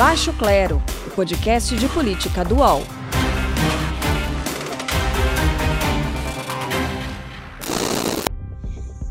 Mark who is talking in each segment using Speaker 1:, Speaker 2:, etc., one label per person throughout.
Speaker 1: Baixo Clero, o podcast de política do UOL.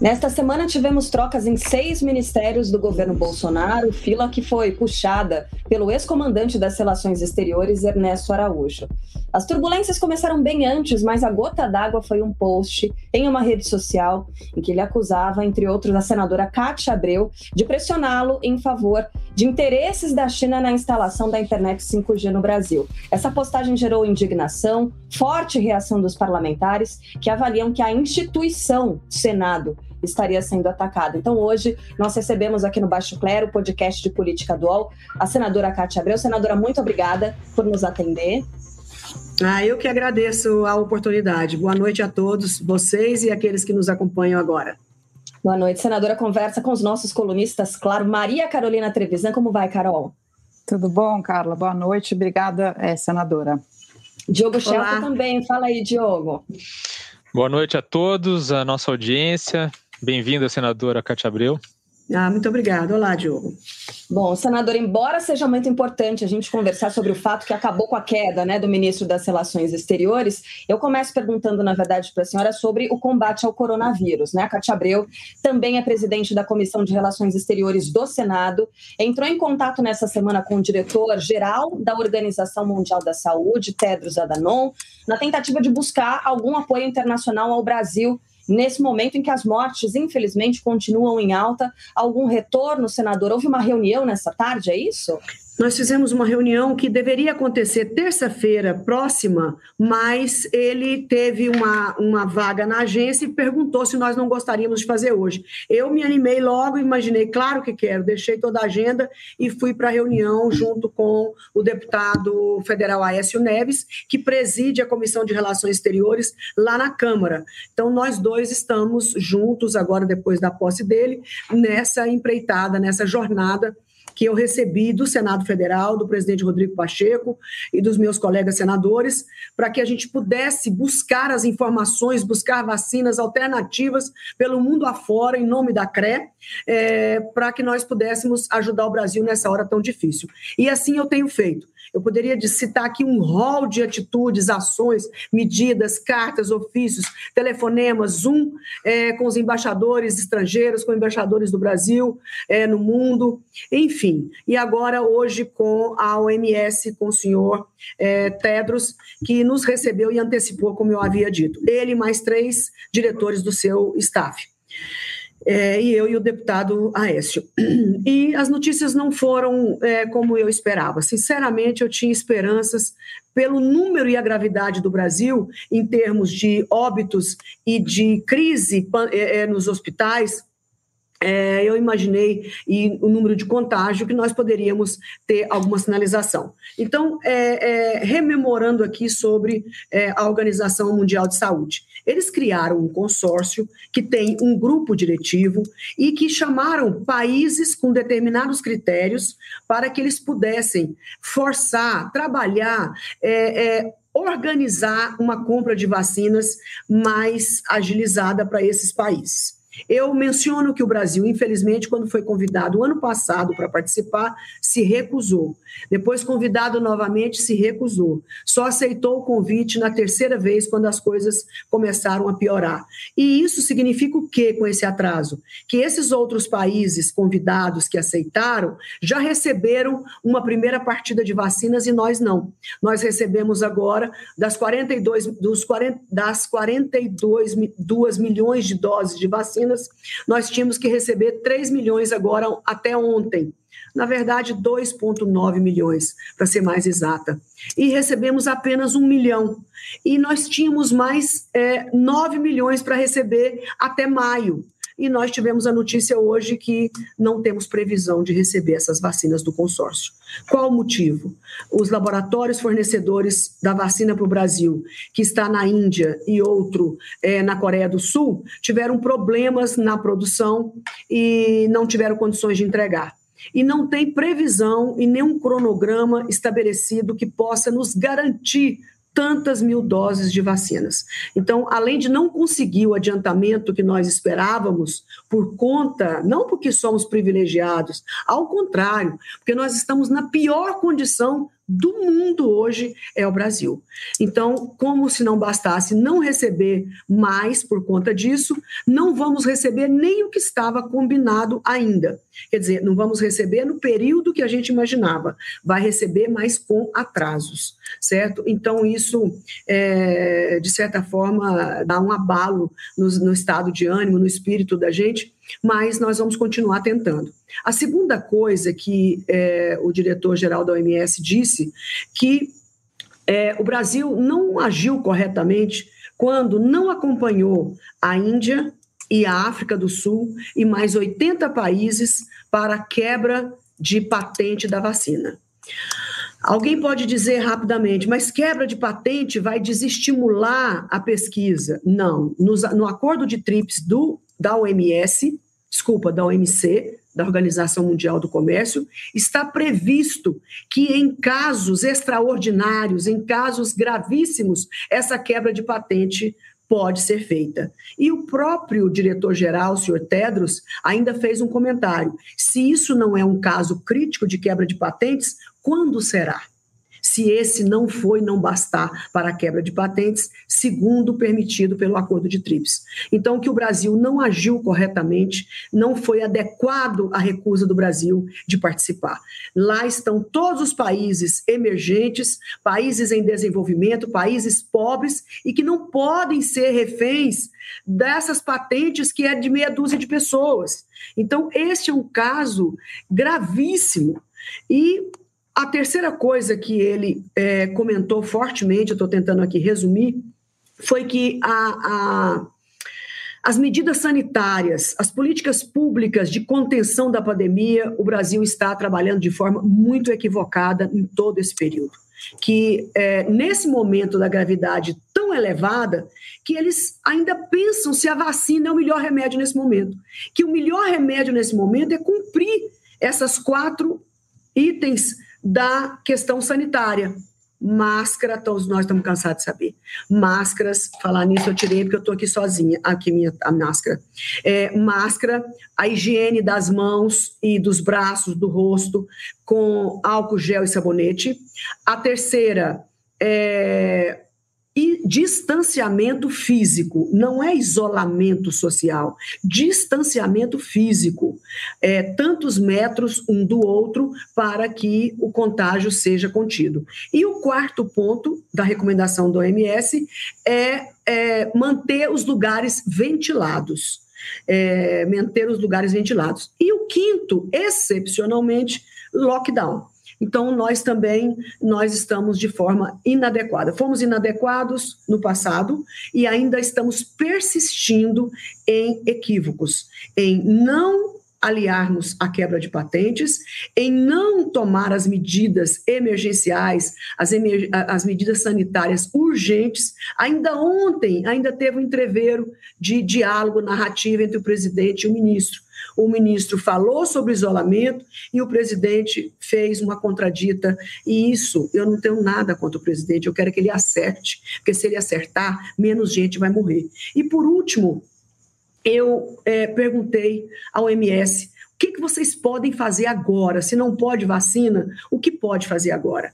Speaker 1: Nesta semana tivemos trocas em seis ministérios do governo Bolsonaro, fila que foi puxada pelo ex-comandante das Relações Exteriores, Ernesto Araújo. As turbulências começaram bem antes, mas a gota d'água foi um post em uma rede social em que ele acusava, entre outros, a senadora Cátia Abreu de pressioná-lo em favor de interesses da China na instalação da internet 5G no Brasil. Essa postagem gerou indignação, forte reação dos parlamentares que avaliam que a instituição Senado estaria sendo atacada. Então, hoje, nós recebemos aqui no Baixo Clero, podcast de política dual, a senadora Cátia Abreu. Senadora, muito obrigada por nos atender.
Speaker 2: Ah, eu que agradeço a oportunidade. Boa noite a todos vocês e aqueles que nos acompanham agora.
Speaker 1: Boa noite, senadora. Conversa com os nossos colunistas, claro. Maria Carolina Trevisan, como vai, Carol?
Speaker 3: Tudo bom, Carla? Boa noite. Obrigada, é, senadora.
Speaker 1: Diogo Schelp também. Fala aí, Diogo.
Speaker 4: Boa noite a todos, a nossa audiência. Bem-vinda, senadora Cátia Abreu.
Speaker 2: Ah, muito obrigada. Olá, Diogo.
Speaker 1: Bom, senador, embora seja muito importante a gente conversar sobre o fato que acabou com a queda né, do ministro das Relações Exteriores, eu começo perguntando, na verdade, para a senhora sobre o combate ao coronavírus. Né? A Cátia Abreu também é presidente da Comissão de Relações Exteriores do Senado, entrou em contato nessa semana com o diretor-geral da Organização Mundial da Saúde, Tedros Adhanom, na tentativa de buscar algum apoio internacional ao Brasil nesse momento em que as mortes, infelizmente, continuam em alta. Algum retorno, senador? Houve uma reunião nessa tarde, é isso?
Speaker 2: Nós fizemos uma reunião que deveria acontecer terça-feira próxima, mas ele teve uma, uma vaga na agência e perguntou se nós não gostaríamos de fazer hoje. Eu me animei logo, imaginei, claro que quero, deixei toda a agenda e fui para a reunião junto com o deputado federal Aécio Neves, que preside a Comissão de Relações Exteriores lá na Câmara. Então, nós dois estamos juntos agora, depois da posse dele, nessa empreitada, nessa jornada que eu recebi do Senado Federal, do presidente Rodrigo Pacheco e dos meus colegas senadores, para que a gente pudesse buscar as informações, buscar vacinas alternativas pelo mundo afora, em nome da CRE, é, para que nós pudéssemos ajudar o Brasil nessa hora tão difícil. E assim eu tenho feito. Eu poderia citar aqui um rol de atitudes, ações, medidas, cartas, ofícios, telefonemas, Zoom é, com os embaixadores estrangeiros, com embaixadores do Brasil é, no mundo, enfim. E agora, hoje, com a OMS, com o senhor é, Tedros, que nos recebeu e antecipou, como eu havia dito. Ele mais três diretores do seu staff é, e eu e o deputado Aécio. E as notícias não foram é, como eu esperava. Sinceramente, eu tinha esperanças pelo número e a gravidade do Brasil em termos de óbitos e de crise é, é, nos hospitais é, eu imaginei e o número de contágio que nós poderíamos ter alguma sinalização. Então, é, é, rememorando aqui sobre é, a Organização Mundial de Saúde, eles criaram um consórcio que tem um grupo diretivo e que chamaram países com determinados critérios para que eles pudessem forçar, trabalhar, é, é, organizar uma compra de vacinas mais agilizada para esses países. Eu menciono que o Brasil, infelizmente, quando foi convidado ano passado para participar, se recusou. Depois, convidado novamente, se recusou. Só aceitou o convite na terceira vez, quando as coisas começaram a piorar. E isso significa o que com esse atraso? Que esses outros países convidados que aceitaram já receberam uma primeira partida de vacinas e nós não. Nós recebemos agora das 42, dos 40, das 42 2 milhões de doses de vacina vacinas, nós tínhamos que receber 3 milhões agora até ontem. Na verdade, 2,9 milhões, para ser mais exata. E recebemos apenas um milhão. E nós tínhamos mais é, 9 milhões para receber até maio e nós tivemos a notícia hoje que não temos previsão de receber essas vacinas do consórcio. Qual o motivo? Os laboratórios fornecedores da vacina para o Brasil, que está na Índia e outro é, na Coreia do Sul, tiveram problemas na produção e não tiveram condições de entregar e não tem previsão e nenhum cronograma estabelecido que possa nos garantir tantas mil doses de vacinas. Então, além de não conseguir o adiantamento que nós esperávamos, por conta, não porque somos privilegiados, ao contrário, porque nós estamos na pior condição do mundo hoje é o Brasil. Então, como se não bastasse não receber mais por conta disso, não vamos receber nem o que estava combinado ainda. Quer dizer, não vamos receber no período que a gente imaginava, vai receber, mas com atrasos, certo? Então, isso, é, de certa forma, dá um abalo no, no estado de ânimo, no espírito da gente, mas nós vamos continuar tentando. A segunda coisa que é, o diretor-geral da OMS disse, que é, o Brasil não agiu corretamente quando não acompanhou a Índia e a África do Sul e mais 80 países para a quebra de patente da vacina. Alguém pode dizer rapidamente, mas quebra de patente vai desestimular a pesquisa? Não. No, no acordo de TRIPS do, da OMS, desculpa, da OMC, da Organização Mundial do Comércio, está previsto que em casos extraordinários, em casos gravíssimos, essa quebra de patente pode ser feita. E o próprio diretor-geral, o senhor Tedros, ainda fez um comentário. Se isso não é um caso crítico de quebra de patentes, quando será? Se esse não foi não bastar para a quebra de patentes, segundo permitido pelo acordo de TRIPS. Então, que o Brasil não agiu corretamente, não foi adequado a recusa do Brasil de participar. Lá estão todos os países emergentes, países em desenvolvimento, países pobres e que não podem ser reféns dessas patentes que é de meia dúzia de pessoas. Então, este é um caso gravíssimo. E a terceira coisa que ele é, comentou fortemente, eu estou tentando aqui resumir, foi que a, a, as medidas sanitárias, as políticas públicas de contenção da pandemia, o Brasil está trabalhando de forma muito equivocada em todo esse período. Que é, nesse momento da gravidade tão elevada, que eles ainda pensam se a vacina é o melhor remédio nesse momento. Que o melhor remédio nesse momento é cumprir essas quatro itens da questão sanitária. Máscara, todos nós estamos cansados de saber. Máscaras, falar nisso eu tirei porque eu estou aqui sozinha. Aqui minha a máscara. É, máscara, a higiene das mãos e dos braços, do rosto, com álcool gel e sabonete. A terceira, é, distanciamento físico, não é isolamento social, distanciamento físico, é, tantos metros um do outro para que o contágio seja contido. E o quarto ponto da recomendação do OMS é, é manter os lugares ventilados. É, manter os lugares ventilados. E o quinto, excepcionalmente, lockdown. Então, nós também, nós estamos de forma inadequada. Fomos inadequados no passado e ainda estamos persistindo em equívocos, em não aliarmos à quebra de patentes, em não tomar as medidas emergenciais, as, emer as medidas sanitárias urgentes. Ainda ontem, ainda teve um entreveiro de diálogo narrativo entre o presidente e o ministro o ministro falou sobre isolamento e o presidente fez uma contradita. E isso, eu não tenho nada contra o presidente, eu quero que ele acerte, porque se ele acertar, menos gente vai morrer. E por último, eu é, perguntei ao MS que, que vocês podem fazer agora? Se não pode vacina, o que pode fazer agora?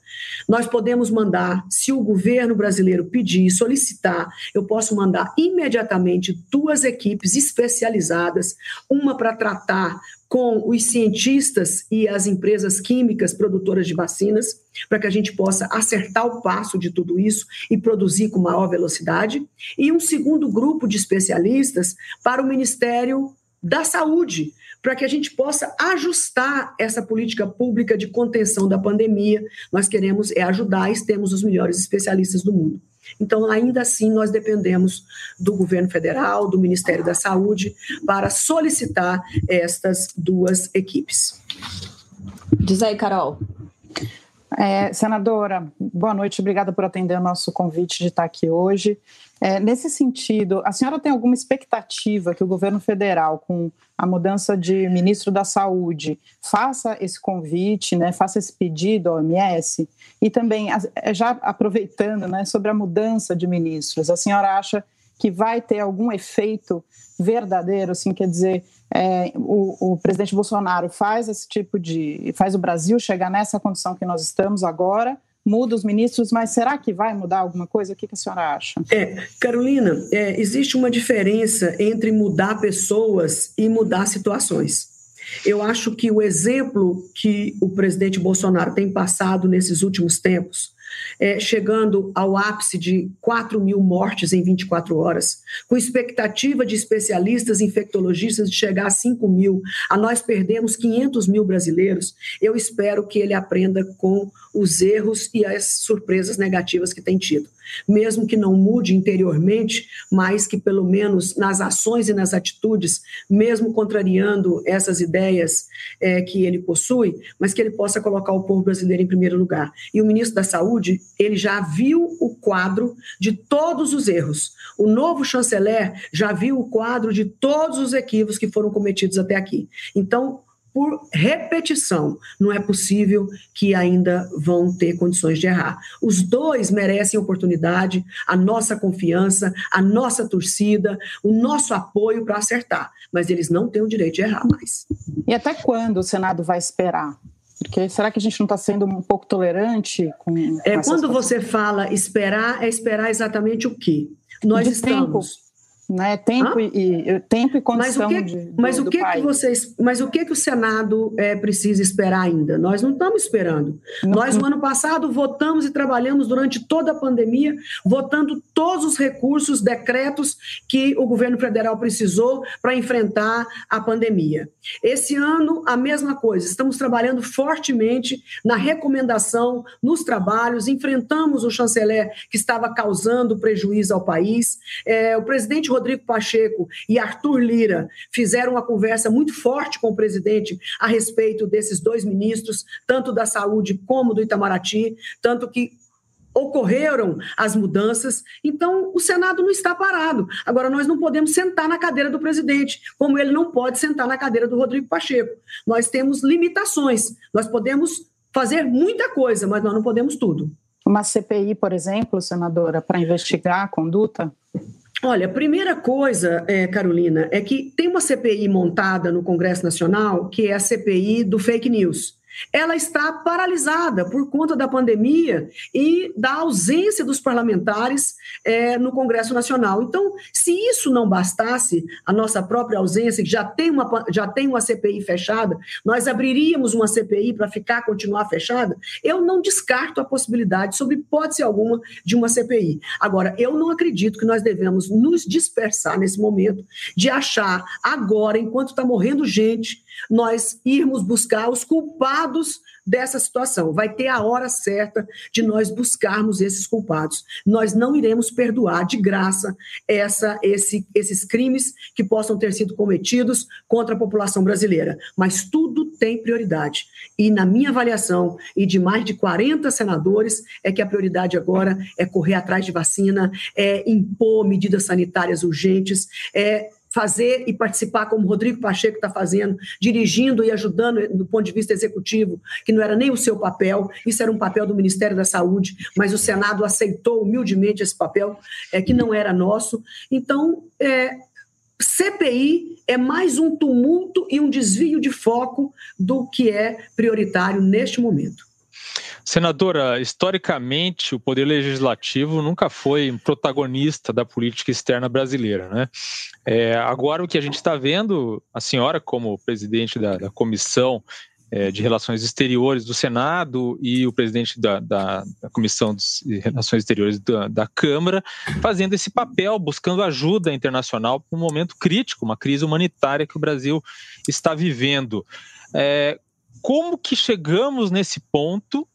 Speaker 2: Nós podemos mandar, se o governo brasileiro pedir, solicitar, eu posso mandar imediatamente duas equipes especializadas, uma para tratar com os cientistas e as empresas químicas produtoras de vacinas, para que a gente possa acertar o passo de tudo isso e produzir com maior velocidade, e um segundo grupo de especialistas para o Ministério da Saúde, para que a gente possa ajustar essa política pública de contenção da pandemia. Nós queremos é ajudar e temos os melhores especialistas do mundo. Então, ainda assim, nós dependemos do governo federal, do Ministério da Saúde, para solicitar estas duas equipes.
Speaker 1: Diz aí, Carol.
Speaker 3: É, senadora, boa noite, obrigada por atender o nosso convite de estar aqui hoje. É, nesse sentido, a senhora tem alguma expectativa que o governo federal, com a mudança de ministro da Saúde, faça esse convite, né, faça esse pedido ao OMS? E também, é, já aproveitando né, sobre a mudança de ministros, a senhora acha que vai ter algum efeito verdadeiro, assim, quer dizer, é, o, o, presidente Bolsonaro faz esse tipo de. faz o Brasil chegar nessa condição que nós estamos agora, muda os ministros, mas será que vai mudar alguma coisa? O que, a senhora acha?
Speaker 2: É, Carolina, é, existe uma diferença entre mudar pessoas e mudar situações. Eu acho que o exemplo que o presidente Bolsonaro tem passado nesses últimos tempos, é, chegando ao ápice de 4 mil mortes em 24 horas, com expectativa de especialistas infectologistas de chegar a 5 mil, a nós perdemos 500 mil brasileiros. Eu espero que ele aprenda com os erros e as surpresas negativas que tem tido mesmo que não mude interiormente, mas que pelo menos nas ações e nas atitudes, mesmo contrariando essas ideias é, que ele possui, mas que ele possa colocar o povo brasileiro em primeiro lugar. E o ministro da Saúde, ele já viu o quadro de todos os erros. O novo chanceler já viu o quadro de todos os equívocos que foram cometidos até aqui. Então, por repetição. Não é possível que ainda vão ter condições de errar. Os dois merecem oportunidade, a nossa confiança, a nossa torcida, o nosso apoio para acertar, mas eles não têm o direito de errar mais.
Speaker 3: E até quando o Senado vai esperar? Porque será que a gente não está sendo um pouco tolerante com. com
Speaker 2: é quando você fala esperar, é esperar exatamente o quê? Nós
Speaker 3: de
Speaker 2: estamos.
Speaker 3: Tempo né? Tempo, e, e, tempo e condição
Speaker 2: mas o que,
Speaker 3: de,
Speaker 2: do, mas o que, que vocês, mas o que que o Senado é, precisa esperar ainda? Nós não estamos esperando. Não, Nós no ano passado votamos e trabalhamos durante toda a pandemia, votando todos os recursos, decretos que o governo federal precisou para enfrentar a pandemia. Esse ano a mesma coisa. Estamos trabalhando fortemente na recomendação, nos trabalhos, enfrentamos o chanceler que estava causando prejuízo ao país. É, o presidente Rodrigo Pacheco e Arthur Lira fizeram uma conversa muito forte com o presidente a respeito desses dois ministros, tanto da saúde como do Itamaraty, tanto que ocorreram as mudanças, então o Senado não está parado. Agora, nós não podemos sentar na cadeira do presidente, como ele não pode sentar na cadeira do Rodrigo Pacheco. Nós temos limitações, nós podemos fazer muita coisa, mas nós não podemos tudo.
Speaker 3: Uma CPI, por exemplo, senadora, para investigar a conduta?
Speaker 2: Olha, a primeira coisa, é, Carolina, é que tem uma CPI montada no Congresso Nacional, que é a CPI do fake news ela está paralisada por conta da pandemia e da ausência dos parlamentares é, no Congresso Nacional. Então, se isso não bastasse, a nossa própria ausência, que já tem uma, já tem uma CPI fechada, nós abriríamos uma CPI para ficar, continuar fechada, eu não descarto a possibilidade, sob hipótese alguma, de uma CPI. Agora, eu não acredito que nós devemos nos dispersar nesse momento de achar agora, enquanto está morrendo gente, nós irmos buscar os culpados dessa situação. Vai ter a hora certa de nós buscarmos esses culpados. Nós não iremos perdoar de graça essa, esse, esses crimes que possam ter sido cometidos contra a população brasileira. Mas tudo tem prioridade. E na minha avaliação, e de mais de 40 senadores, é que a prioridade agora é correr atrás de vacina, é impor medidas sanitárias urgentes, é fazer e participar como Rodrigo Pacheco está fazendo, dirigindo e ajudando do ponto de vista executivo, que não era nem o seu papel, isso era um papel do Ministério da Saúde, mas o Senado aceitou humildemente esse papel, é, que não era nosso. Então, é, CPI é mais um tumulto e um desvio de foco do que é prioritário neste momento.
Speaker 4: Senadora, historicamente, o Poder Legislativo nunca foi um protagonista da política externa brasileira. Né? É, agora, o que a gente está vendo, a senhora, como presidente da, da Comissão é, de Relações Exteriores do Senado e o presidente da, da, da Comissão de Relações Exteriores da, da, Câmara, fazendo esse papel, buscando ajuda internacional para um momento crítico, uma crise humanitária que o Brasil está vivendo. É, como que chegamos nesse ponto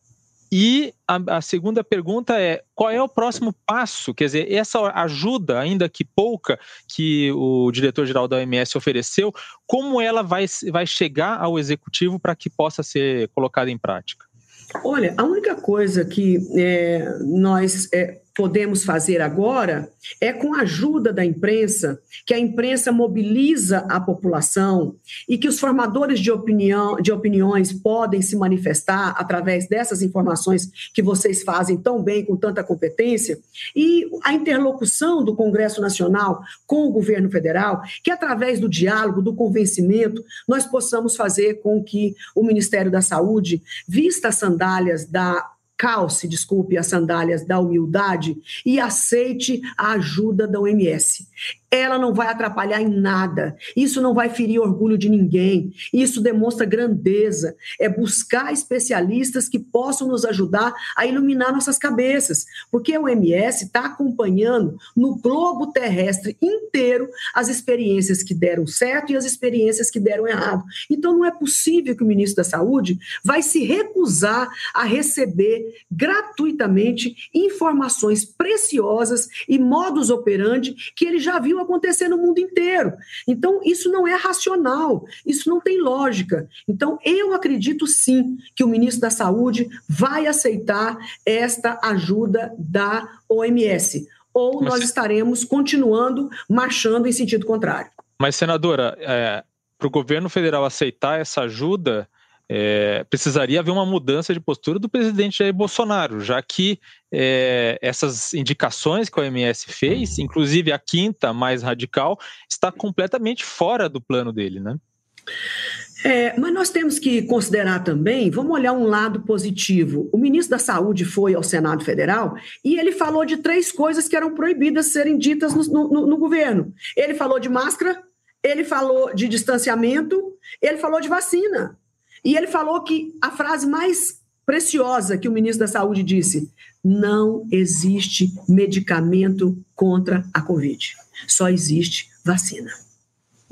Speaker 4: e a, a, segunda pergunta é: qual é o próximo passo? Quer dizer, essa ajuda, ainda que pouca, que o diretor-geral da OMS ofereceu, como ela vai, vai chegar ao executivo para que possa ser colocada em prática?
Speaker 2: Olha, a única coisa que é, nós é, podemos fazer agora é com a ajuda da imprensa, que a imprensa mobiliza a população e que os formadores de opinião, de opiniões podem se manifestar através dessas informações que vocês fazem tão bem com tanta competência e a interlocução do Congresso Nacional com o governo federal, que através do diálogo, do convencimento, nós possamos fazer com que o Ministério da Saúde vista as sandálias da calce, desculpe, as sandálias da humildade e aceite a ajuda da OMS ela não vai atrapalhar em nada. Isso não vai ferir orgulho de ninguém. Isso demonstra grandeza. É buscar especialistas que possam nos ajudar a iluminar nossas cabeças, porque a OMS está acompanhando no globo terrestre inteiro as experiências que deram certo e as experiências que deram errado. Então não é possível que o ministro da Saúde vai se recusar a receber gratuitamente informações preciosas e modus operandi que ele já viu acontecer no mundo inteiro. Então, isso não é racional, isso não tem lógica. Então, eu acredito sim que o ministro da Saúde vai aceitar esta ajuda da OMS. Ou Mas... nós estaremos continuando marchando em sentido contrário.
Speaker 4: Mas, senadora, é, para o governo federal aceitar essa ajuda, é, precisaria haver uma mudança de postura do presidente Jair Bolsonaro, já que é, essas indicações que a OMS fez, inclusive a quinta mais radical, está completamente fora do plano dele, né?
Speaker 2: É, mas nós temos que considerar também, vamos olhar um lado positivo. O ministro da Saúde foi ao Senado Federal e ele falou de três coisas que eram proibidas serem ditas no, no, no governo. Ele falou de máscara, ele falou de distanciamento, ele falou de vacina. E ele falou que a frase mais preciosa que o ministro da Saúde disse: não existe medicamento contra a Covid, só existe vacina.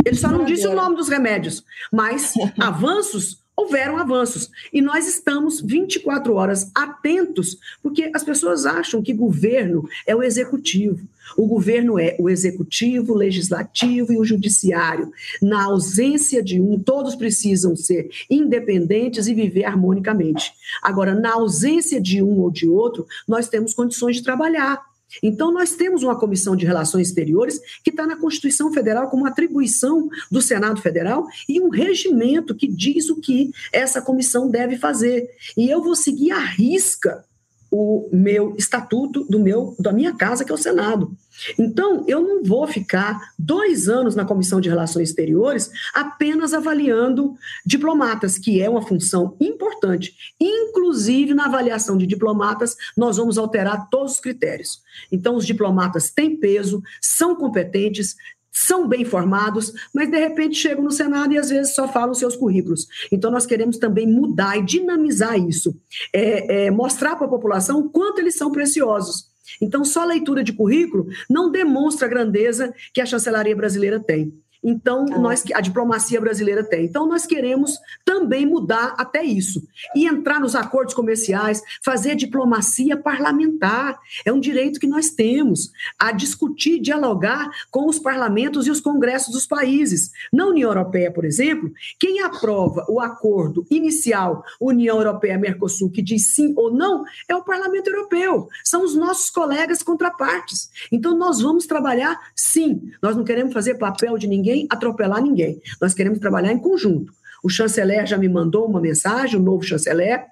Speaker 2: Ele só não disse o nome dos remédios, mas avanços houveram avanços. E nós estamos 24 horas atentos, porque as pessoas acham que governo é o executivo. O governo é o executivo, o legislativo e o judiciário. Na ausência de um, todos precisam ser independentes e viver harmonicamente. Agora, na ausência de um ou de outro, nós temos condições de trabalhar. Então, nós temos uma comissão de relações exteriores que está na Constituição Federal como atribuição do Senado Federal e um regimento que diz o que essa comissão deve fazer. E eu vou seguir à risca o meu estatuto do meu da minha casa, que é o Senado. Então, eu não vou ficar dois anos na Comissão de Relações Exteriores apenas avaliando diplomatas, que é uma função importante. Inclusive, na avaliação de diplomatas, nós vamos alterar todos os critérios. Então, os diplomatas têm peso, são competentes, são bem formados, mas de repente chegam no Senado e às vezes só falam seus currículos. Então nós queremos também mudar e dinamizar isso, é, é, mostrar para a população o quanto eles são preciosos. Então só a leitura de currículo não demonstra a grandeza que a chancelaria brasileira tem. Então, ah. nós a diplomacia brasileira tem. Então, nós queremos também mudar até isso e entrar nos acordos comerciais, fazer diplomacia parlamentar. É um direito que nós temos a discutir, dialogar com os parlamentos e os congressos dos países. Na União Europeia, por exemplo, quem aprova o acordo inicial União Europeia-Mercosul que diz sim ou não é o Parlamento Europeu. São os nossos colegas contrapartes. Então, nós vamos trabalhar sim. Nós não queremos fazer papel de ninguém ninguém, atropelar ninguém. Nós queremos trabalhar em conjunto. O chanceler já me mandou uma mensagem, o novo chanceler,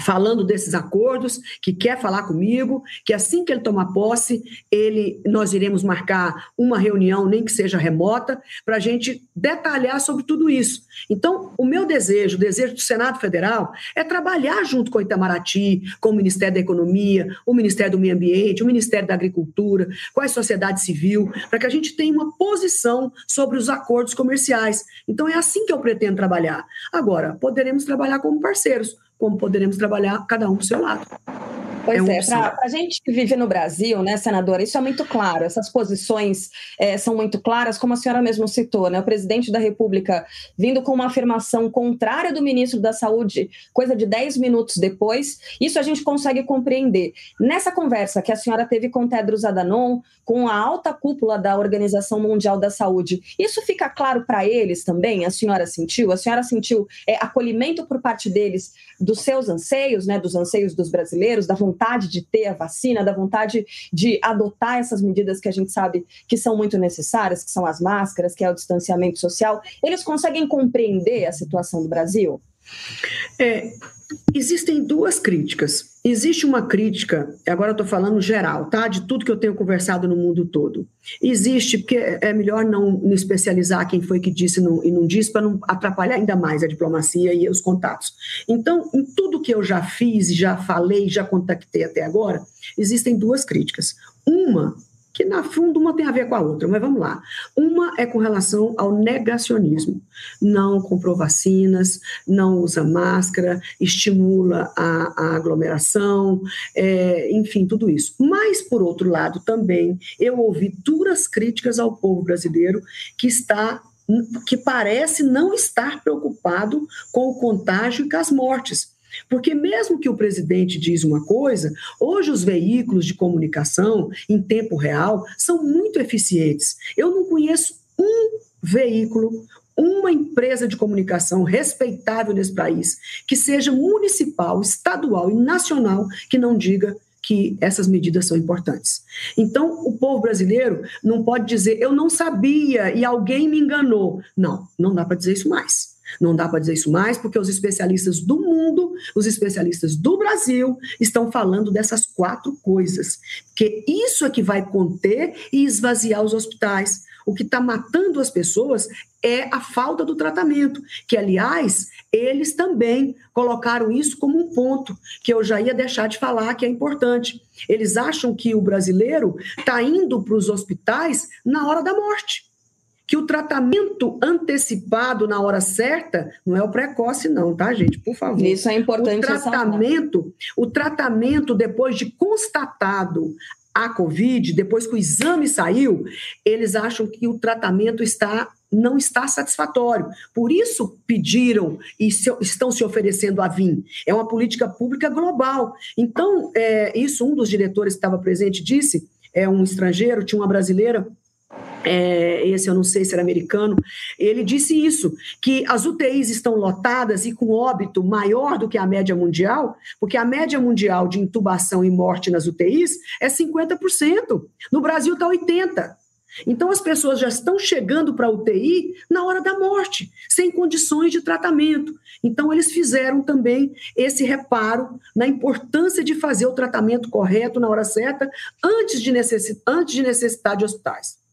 Speaker 2: falando desses acordos, que quer falar comigo, que assim que ele tomar posse, ele, nós iremos marcar uma reunião, nem que seja remota, para a gente detalhar sobre tudo isso. Então, o meu desejo, o desejo do Senado Federal, é trabalhar junto com o Itamaraty, com o Ministério da Economia, o Ministério do Meio Ambiente, o Ministério da Agricultura, com a sociedade civil, para que a gente tenha uma posição sobre os acordos comerciais. Então, é assim que eu pretendo trabalhar. Agora, poderemos trabalhar como parceiros como poderemos trabalhar cada um do seu lado.
Speaker 1: Pois é, é para a gente que vive no Brasil, né, senadora, isso é muito claro, essas posições é, são muito claras, como a senhora mesmo citou, né, o presidente da República vindo com uma afirmação contrária do ministro da Saúde, coisa de 10 minutos depois, isso a gente consegue compreender. Nessa conversa que a senhora teve com Tedros Adhanom, com a alta cúpula da Organização Mundial da Saúde, isso fica claro para eles também? A senhora sentiu? A senhora sentiu é, acolhimento por parte deles dos seus anseios, né, dos anseios dos brasileiros, da vontade de ter a vacina, da vontade de adotar essas medidas que a gente sabe que são muito necessárias, que são as máscaras, que é o distanciamento social? Eles conseguem compreender a situação do Brasil?
Speaker 2: É, existem duas críticas. Existe uma crítica, agora estou falando geral, tá? De tudo que eu tenho conversado no mundo todo. Existe, porque é melhor não especializar quem foi que disse não, e não disse, para não atrapalhar ainda mais a diplomacia e os contatos. Então, em tudo que eu já fiz, já falei, já contactei até agora, existem duas críticas. Uma que na fundo uma tem a ver com a outra, mas vamos lá. Uma é com relação ao negacionismo. Não comprou vacinas, não usa máscara, estimula a, a aglomeração, é, enfim, tudo isso. Mas, por outro lado, também eu ouvi duras críticas ao povo brasileiro que está que parece não estar preocupado com o contágio e com as mortes. Porque mesmo que o presidente diz uma coisa, hoje os veículos de comunicação em tempo real são muito eficientes. Eu não conheço um veículo, uma empresa de comunicação respeitável nesse país, que seja municipal, estadual e nacional, que não diga que essas medidas são importantes. Então, o povo brasileiro não pode dizer, eu não sabia e alguém me enganou. Não, não dá para dizer isso mais. Não dá para dizer isso mais, porque os especialistas do mundo, os especialistas do Brasil, estão falando dessas quatro coisas. Que isso é que vai conter e esvaziar os hospitais. O que está matando as pessoas é a falta do tratamento, que, aliás, eles também colocaram isso como um ponto que eu já ia deixar de falar, que é importante. Eles acham que o brasileiro está indo para os hospitais na hora da morte que o tratamento antecipado na hora certa não é o precoce não, tá, gente? Por favor.
Speaker 1: Isso é importante.
Speaker 2: O tratamento, o tratamento depois de constatado a COVID, depois que o exame saiu, eles acham que o tratamento está não está satisfatório. Por isso pediram e se, estão se oferecendo a vir. É uma política pública global. Então, é, isso um dos diretores que estava presente disse, é um estrangeiro, tinha uma brasileira é, esse eu não sei se era americano, ele disse isso, que as UTIs estão lotadas e com óbito maior do que a média mundial, porque a média mundial de intubação e morte nas UTIs é 50%. No Brasil está 80%. Então, as pessoas já estão chegando para a UTI na hora da morte, sem condições de tratamento. Então, eles fizeram também esse reparo na importância de fazer o tratamento correto na hora certa, antes de, necessi antes de necessitar de hospitais.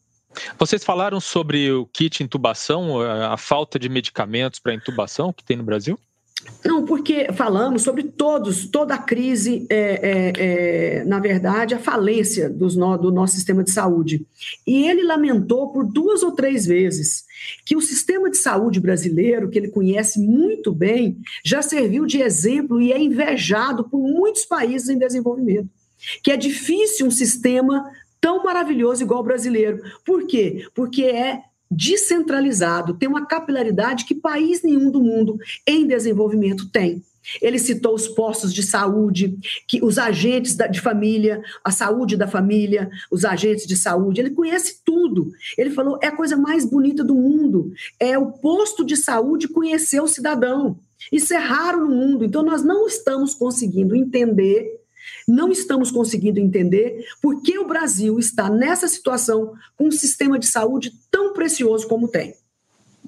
Speaker 4: Vocês falaram sobre o kit intubação, a falta de medicamentos para intubação que tem no Brasil?
Speaker 2: Não, porque falamos sobre todos, toda a crise, é, é, é, na verdade, a falência dos no, do nosso sistema de saúde. E ele lamentou por duas ou três vezes que o sistema de saúde brasileiro, que ele conhece muito bem, já serviu de exemplo e é invejado por muitos países em desenvolvimento. Que é difícil um sistema tão maravilhoso igual o brasileiro. Por quê? Porque é descentralizado, tem uma capilaridade que país nenhum do mundo em desenvolvimento tem. Ele citou os postos de saúde, que os agentes de família, a saúde da família, os agentes de saúde, ele conhece tudo. Ele falou: é a coisa mais bonita do mundo. É o posto de saúde conhecer o cidadão. Isso é raro no mundo. Então, nós não estamos conseguindo entender não estamos conseguindo entender por que o Brasil está nessa situação com um sistema de saúde tão precioso como tem.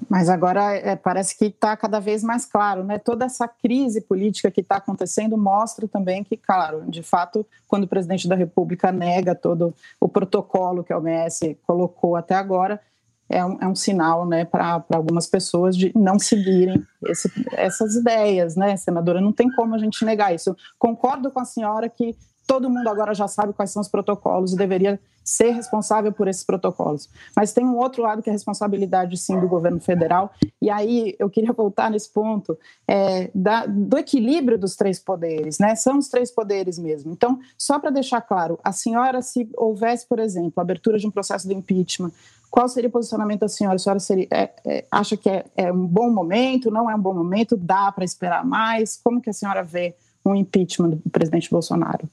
Speaker 3: Mas agora é, parece que está cada vez mais claro, né? Toda essa crise política que está acontecendo mostra também que, claro, de fato, quando o presidente da República nega todo o protocolo que a OMS colocou até agora, é um, é um sinal né, para algumas pessoas de não seguirem esse, essas ideias, né, senadora? Não tem como a gente negar isso. Concordo com a senhora que todo mundo agora já sabe quais são os protocolos e deveria ser responsável por esses protocolos. Mas tem um outro lado que é a responsabilidade, sim, do governo federal. E aí eu queria voltar nesse ponto é, da, do equilíbrio dos três poderes, né? São os três poderes mesmo. Então, só para deixar claro, a senhora, se houvesse, por exemplo, abertura de um processo de impeachment, qual seria o posicionamento da senhora? A senhora seria, é, é, acha que é, é um bom momento, não é um bom momento, dá para esperar mais? Como que a senhora vê um impeachment do presidente Bolsonaro?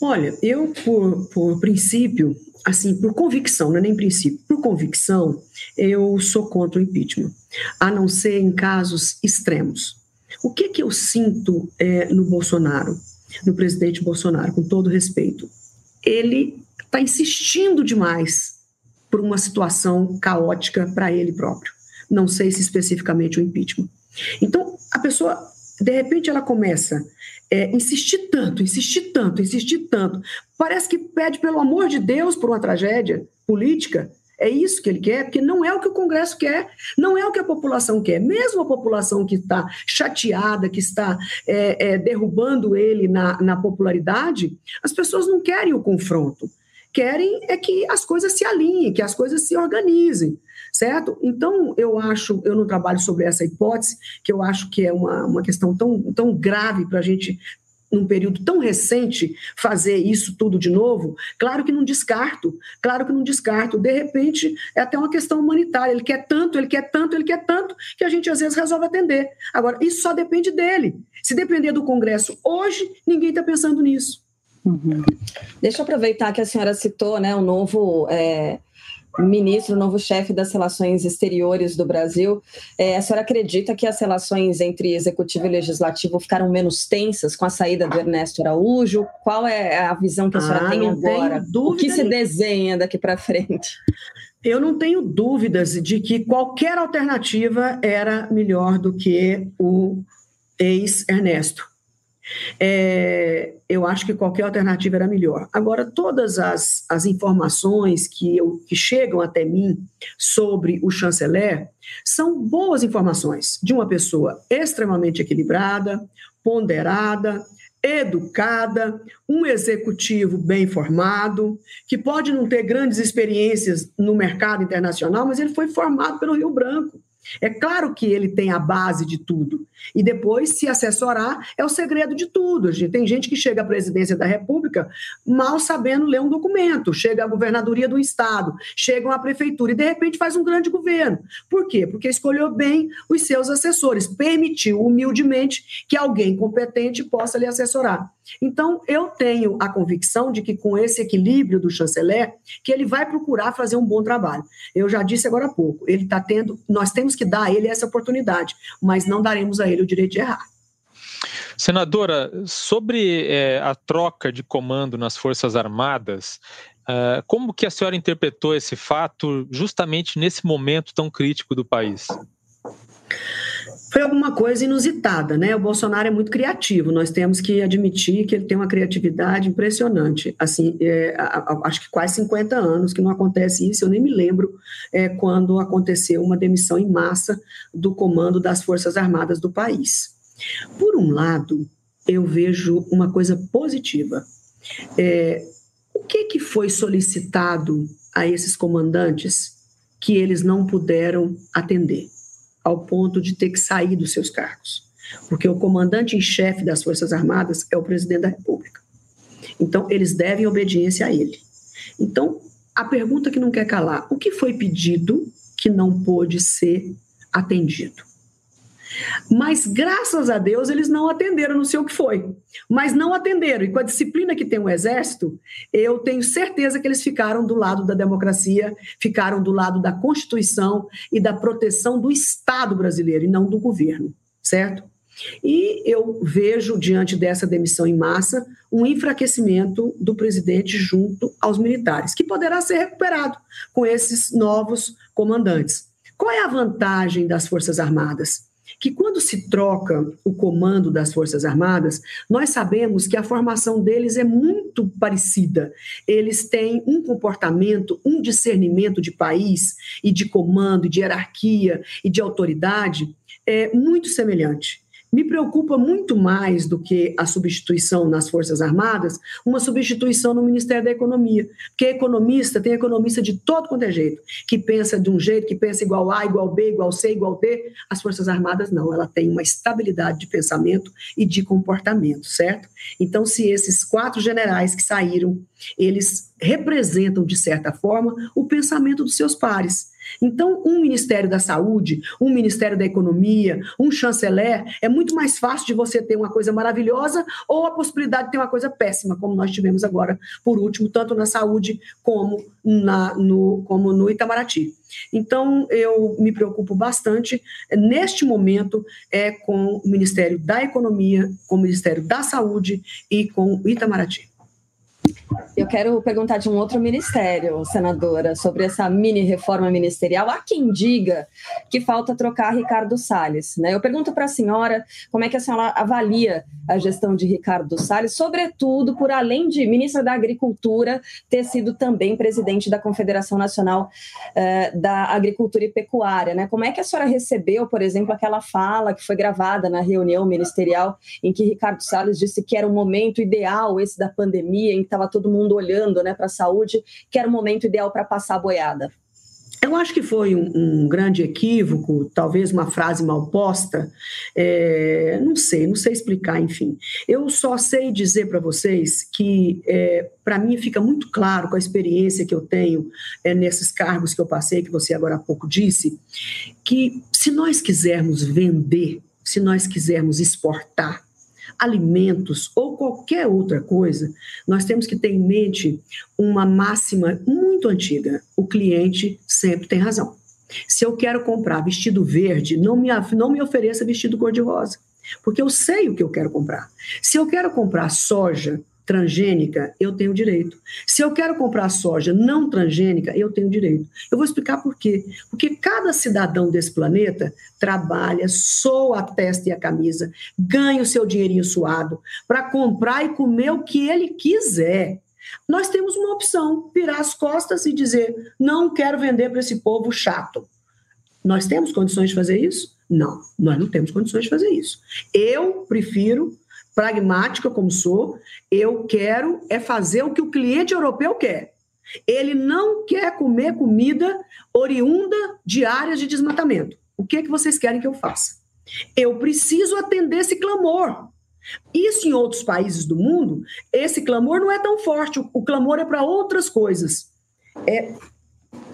Speaker 2: Olha, eu, por, por princípio, assim, por convicção, não é nem princípio, por convicção, eu sou contra o impeachment, a não ser em casos extremos. O que que eu sinto é, no Bolsonaro, no presidente Bolsonaro, com todo respeito? Ele está insistindo demais por uma situação caótica para ele próprio. Não sei se especificamente o impeachment. Então, a pessoa, de repente, ela começa é, insistir tanto, insistir tanto, insistir tanto. Parece que pede, pelo amor de Deus, por uma tragédia política. É isso que ele quer, porque não é o que o Congresso quer, não é o que a população quer. Mesmo a população que está chateada, que está é, é, derrubando ele na, na popularidade, as pessoas não querem o confronto. Querem é que as coisas se alinhem, que as coisas se organizem certo? Então, eu acho, eu não trabalho sobre essa hipótese, que eu acho que é uma, uma questão tão, tão grave para a gente num período tão recente, fazer isso tudo de novo, claro que não descarto, claro que não descarto. De repente, é até uma questão humanitária. Ele quer tanto, ele quer tanto, ele quer tanto, que a gente às vezes resolve atender. Agora, isso só depende dele. Se depender do Congresso hoje, ninguém está pensando nisso.
Speaker 1: Uhum. Deixa eu aproveitar que a senhora citou né, o novo. É ministro, novo chefe das relações exteriores do Brasil. É, a senhora acredita que as relações entre executivo e legislativo ficaram menos tensas com a saída do Ernesto Araújo? Qual é a visão que a senhora ah, tem agora? O que se desenha daqui para frente?
Speaker 2: Eu não tenho dúvidas de que qualquer alternativa era melhor do que o ex-Ernesto. É, eu acho que qualquer alternativa era melhor. Agora, todas as, as informações que, eu, que chegam até mim sobre o chanceler são boas informações de uma pessoa extremamente equilibrada, ponderada, educada, um executivo bem formado, que pode não ter grandes experiências no mercado internacional, mas ele foi formado pelo Rio Branco. É claro que ele tem a base de tudo. E depois, se assessorar, é o segredo de tudo. Tem gente que chega à presidência da República mal sabendo ler um documento, chega à governadoria do Estado, chega à prefeitura e, de repente, faz um grande governo. Por quê? Porque escolheu bem os seus assessores, permitiu humildemente que alguém competente possa lhe assessorar. Então, eu tenho a convicção de que com esse equilíbrio do chanceler, que ele vai procurar fazer um bom trabalho. Eu já disse agora há pouco, ele está tendo, nós temos que dar a ele essa oportunidade, mas não daremos a ele o direito de errar.
Speaker 4: Senadora, sobre é, a troca de comando nas Forças Armadas, uh, como que a senhora interpretou esse fato justamente nesse momento tão crítico do país?
Speaker 2: Foi alguma coisa inusitada, né? O Bolsonaro é muito criativo, nós temos que admitir que ele tem uma criatividade impressionante. Assim, é, acho que quase 50 anos que não acontece isso, eu nem me lembro é, quando aconteceu uma demissão em massa do comando das Forças Armadas do país. Por um lado, eu vejo uma coisa positiva. É, o que, que foi solicitado a esses comandantes que eles não puderam atender? Ao ponto de ter que sair dos seus cargos. Porque o comandante em chefe das Forças Armadas é o presidente da República. Então, eles devem obediência a ele. Então, a pergunta que não quer calar: o que foi pedido que não pôde ser atendido? Mas graças a Deus eles não atenderam, não sei o que foi. Mas não atenderam. E com a disciplina que tem o Exército, eu tenho certeza que eles ficaram do lado da democracia, ficaram do lado da Constituição e da proteção do Estado brasileiro e não do governo, certo? E eu vejo, diante dessa demissão em massa, um enfraquecimento do presidente junto aos militares, que poderá ser recuperado com esses novos comandantes. Qual é a vantagem das Forças Armadas? Que quando se troca o comando das Forças Armadas, nós sabemos que a formação deles é muito parecida. Eles têm um comportamento, um discernimento de país e de comando, de hierarquia e de autoridade é muito semelhante. Me preocupa muito mais do que a substituição nas Forças Armadas, uma substituição no Ministério da Economia. Porque economista tem economista de todo quanto é jeito, que pensa de um jeito, que pensa igual A, igual B, igual C, igual D. As Forças Armadas não, ela tem uma estabilidade de pensamento e de comportamento, certo? Então, se esses quatro generais que saíram, eles representam, de certa forma, o pensamento dos seus pares. Então, um Ministério da Saúde, um Ministério da Economia, um chanceler, é muito mais fácil de você ter uma coisa maravilhosa ou a possibilidade de ter uma coisa péssima, como nós tivemos agora, por último, tanto na saúde como, na, no, como no Itamaraty. Então, eu me preocupo bastante, neste momento, é com o Ministério da Economia, com o Ministério da Saúde e com o Itamaraty.
Speaker 1: Eu quero perguntar de um outro ministério, senadora, sobre essa mini reforma ministerial. Há quem diga que falta trocar Ricardo Salles. Né? Eu pergunto para a senhora como é que a senhora avalia a gestão de Ricardo Salles, sobretudo por além de ministra da Agricultura, ter sido também presidente da Confederação Nacional eh, da Agricultura e Pecuária. Né? Como é que a senhora recebeu, por exemplo, aquela fala que foi gravada na reunião ministerial em que Ricardo Salles disse que era o momento ideal, esse da pandemia, em que estava todo mundo olhando né, para a saúde, que era o momento ideal para passar a boiada?
Speaker 2: Eu acho que foi um, um, grande equívoco, talvez uma frase mal posta, é, não sei, não sei explicar, enfim. Eu só sei dizer para vocês que, é, para mim, fica muito claro com a experiência que eu tenho é, nesses cargos que eu passei, que você agora há pouco disse, que se nós quisermos vender, se nós quisermos exportar, alimentos ou qualquer outra coisa, nós temos que ter em mente uma máxima muito antiga: o cliente sempre tem razão. Se eu quero comprar vestido verde, não me, não me ofereça vestido cor-de-rosa, porque eu sei o que eu quero comprar. Se eu quero comprar soja, transgênica, eu tenho direito. Se eu quero comprar soja não transgênica, eu tenho direito. Eu vou explicar por quê. Porque cada cidadão desse planeta trabalha, soa a testa e a camisa, ganha o seu dinheirinho suado para comprar e comer o que ele quiser. Nós temos uma opção: virar as costas e dizer, não quero vender para esse povo chato. Nós temos condições de fazer isso? Não, nós não temos condições de fazer isso. Eu prefiro pragmática como sou, eu quero é fazer o que o cliente europeu quer. Ele não quer comer comida oriunda de áreas de desmatamento. O que é que vocês querem que eu faça? Eu preciso atender esse clamor. Isso em outros países do mundo, esse clamor não é tão forte. O, clamor é para outras coisas. É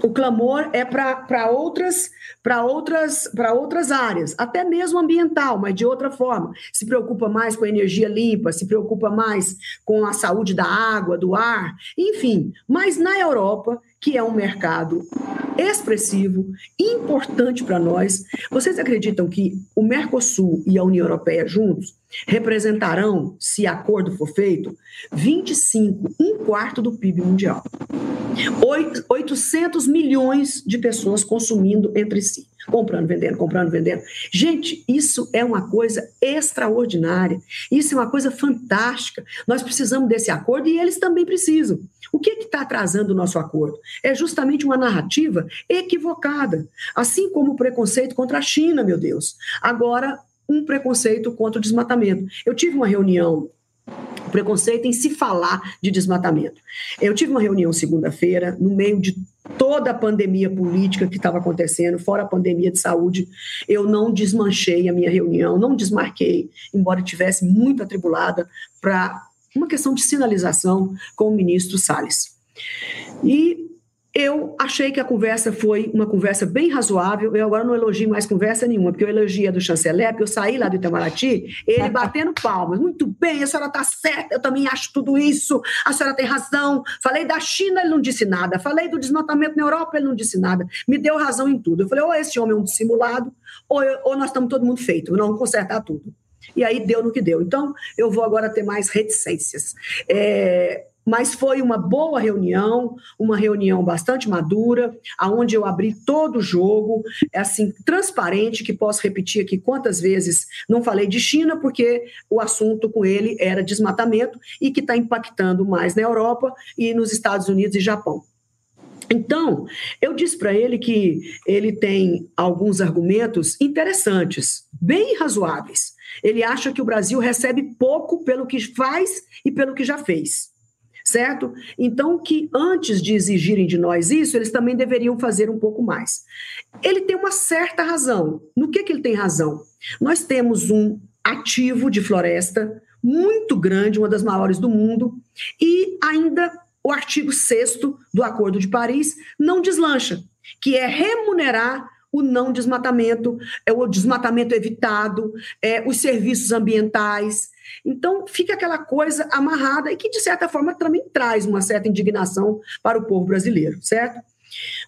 Speaker 2: o clamor é para outras para outras para outras áreas, até mesmo ambiental, mas de outra forma. Se preocupa mais com a energia limpa, se preocupa mais com a saúde da água, do ar, enfim. Mas na Europa, que é um mercado expressivo, importante para nós, vocês acreditam que o Mercosul e a União Europeia juntos representarão, se acordo for feito, 25, um quarto do PIB mundial. 800 milhões de pessoas consumindo entre si, comprando, vendendo, comprando, vendendo. Gente, isso é uma coisa extraordinária, isso é uma coisa fantástica. Nós precisamos desse acordo e eles também precisam. O que está atrasando o nosso acordo? É justamente uma narrativa equivocada, assim como o preconceito contra a China, meu Deus. Agora, um preconceito contra o desmatamento. Eu tive uma reunião preconceito em se falar de desmatamento. Eu tive uma reunião segunda-feira, no meio de toda a pandemia política que estava acontecendo, fora a pandemia de saúde, eu não desmanchei a minha reunião, não desmarquei, embora tivesse muito atribulada para uma questão de sinalização com o ministro Salles. E eu achei que a conversa foi uma conversa bem razoável. Eu agora não elogio mais conversa nenhuma, porque eu elogia do chanceler, porque eu saí lá do Itamaraty, ele batendo palmas. Muito bem, a senhora está certa, eu também acho tudo isso, a senhora tem razão. Falei da China, ele não disse nada. Falei do desmatamento na Europa, ele não disse nada. Me deu razão em tudo. Eu falei, ou esse homem é um dissimulado, ou, eu, ou nós estamos todo mundo feito, não vamos consertar tudo. E aí deu no que deu. Então, eu vou agora ter mais reticências. É, mas foi uma boa reunião, uma reunião bastante madura, aonde eu abri todo o jogo, é assim, transparente, que posso repetir aqui quantas vezes não falei de China, porque o assunto com ele era desmatamento e que está impactando mais na Europa e nos Estados Unidos e Japão. Então, eu disse para ele que ele tem alguns argumentos interessantes, bem razoáveis. Ele acha que o Brasil recebe pouco pelo que faz e pelo que já fez. Certo? Então, que antes de exigirem de nós isso, eles também deveriam fazer um pouco mais. Ele tem uma certa razão. No que, que ele tem razão? Nós temos um ativo de floresta muito grande, uma das maiores do mundo, e ainda o artigo 6 do Acordo de Paris não deslancha, que é remunerar o não desmatamento, é o desmatamento evitado, é, os serviços ambientais. Então, fica aquela coisa amarrada e que, de certa forma, também traz uma certa indignação para o povo brasileiro, certo?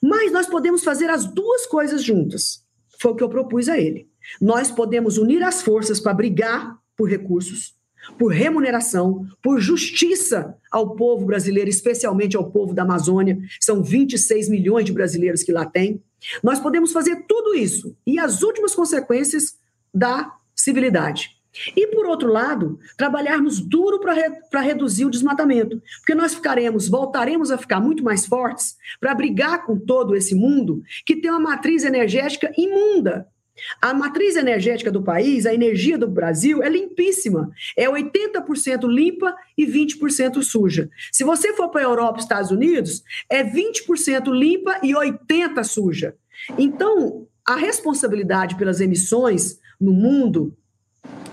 Speaker 2: Mas nós podemos fazer as duas coisas juntas. Foi o que eu propus a ele. Nós podemos unir as forças para brigar por recursos, por remuneração, por justiça ao povo brasileiro, especialmente ao povo da Amazônia. São 26 milhões de brasileiros que lá tem. Nós podemos fazer tudo isso e as últimas consequências da civilidade. E, por outro lado, trabalharmos duro para re, reduzir o desmatamento, porque nós ficaremos, voltaremos a ficar muito mais fortes para brigar com todo esse mundo que tem uma matriz energética imunda, a matriz energética do país, a energia do Brasil, é limpíssima. É 80% limpa e 20% suja. Se você for para a Europa e Estados Unidos, é 20% limpa e 80% suja. Então, a responsabilidade pelas emissões no mundo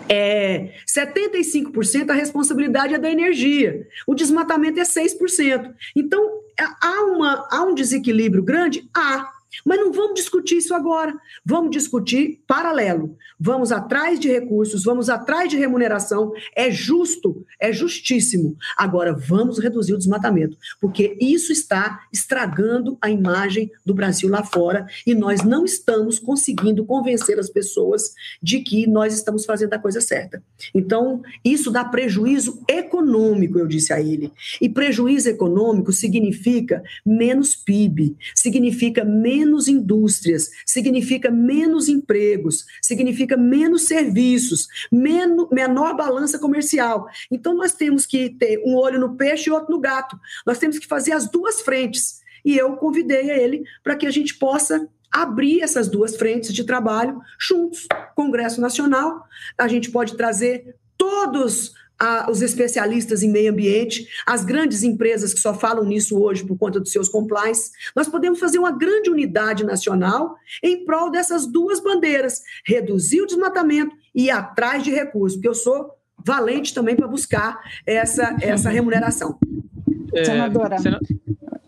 Speaker 2: é 75% a responsabilidade é da energia. O desmatamento é 6%. Então, há, uma, há um desequilíbrio grande? Há. Mas não vamos discutir isso agora. Vamos discutir paralelo. Vamos atrás de recursos, vamos atrás de remuneração. É justo, é justíssimo. Agora, vamos reduzir o desmatamento, porque isso está estragando a imagem do Brasil lá fora e nós não estamos conseguindo convencer as pessoas de que nós estamos fazendo a coisa certa. Então, isso dá prejuízo econômico, eu disse a ele. E prejuízo econômico significa menos PIB, significa menos menos indústrias, significa menos empregos, significa menos serviços, menos, menor balança comercial. Então, nós temos que ter um olho no peixe e outro no gato. Nós temos que fazer as duas frentes. E eu convidei a ele para que a gente possa abrir essas duas frentes de trabalho juntos. Congresso Nacional, a gente pode trazer todos a, os especialistas em meio ambiente, as grandes empresas que só falam nisso hoje por conta dos seus compliance. Nós podemos fazer uma grande unidade nacional em prol dessas duas bandeiras: reduzir o desmatamento e ir atrás de recursos, porque eu sou valente também para buscar essa, essa remuneração.
Speaker 3: É, Senadora,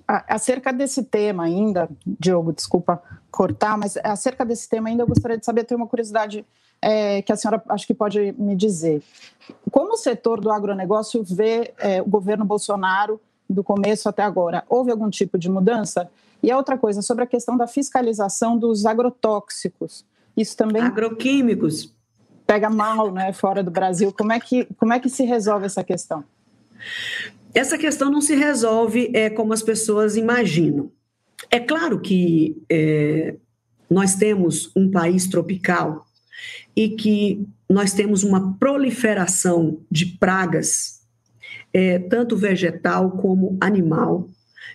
Speaker 3: acerca desse tema ainda, Diogo, desculpa cortar, mas acerca desse tema ainda eu gostaria de saber, ter uma curiosidade é, que a senhora acho que pode me dizer. Como o setor do agronegócio vê é, o governo Bolsonaro do começo até agora? Houve algum tipo de mudança? E a outra coisa, sobre a questão da fiscalização dos agrotóxicos. Isso também.
Speaker 2: Agroquímicos.
Speaker 3: Pega mal, né, fora do Brasil. Como é que, como é que se resolve essa questão?
Speaker 2: Essa questão não se resolve é, como as pessoas imaginam. É claro que é, nós temos um país tropical e que nós temos uma proliferação de pragas, é, tanto vegetal como animal,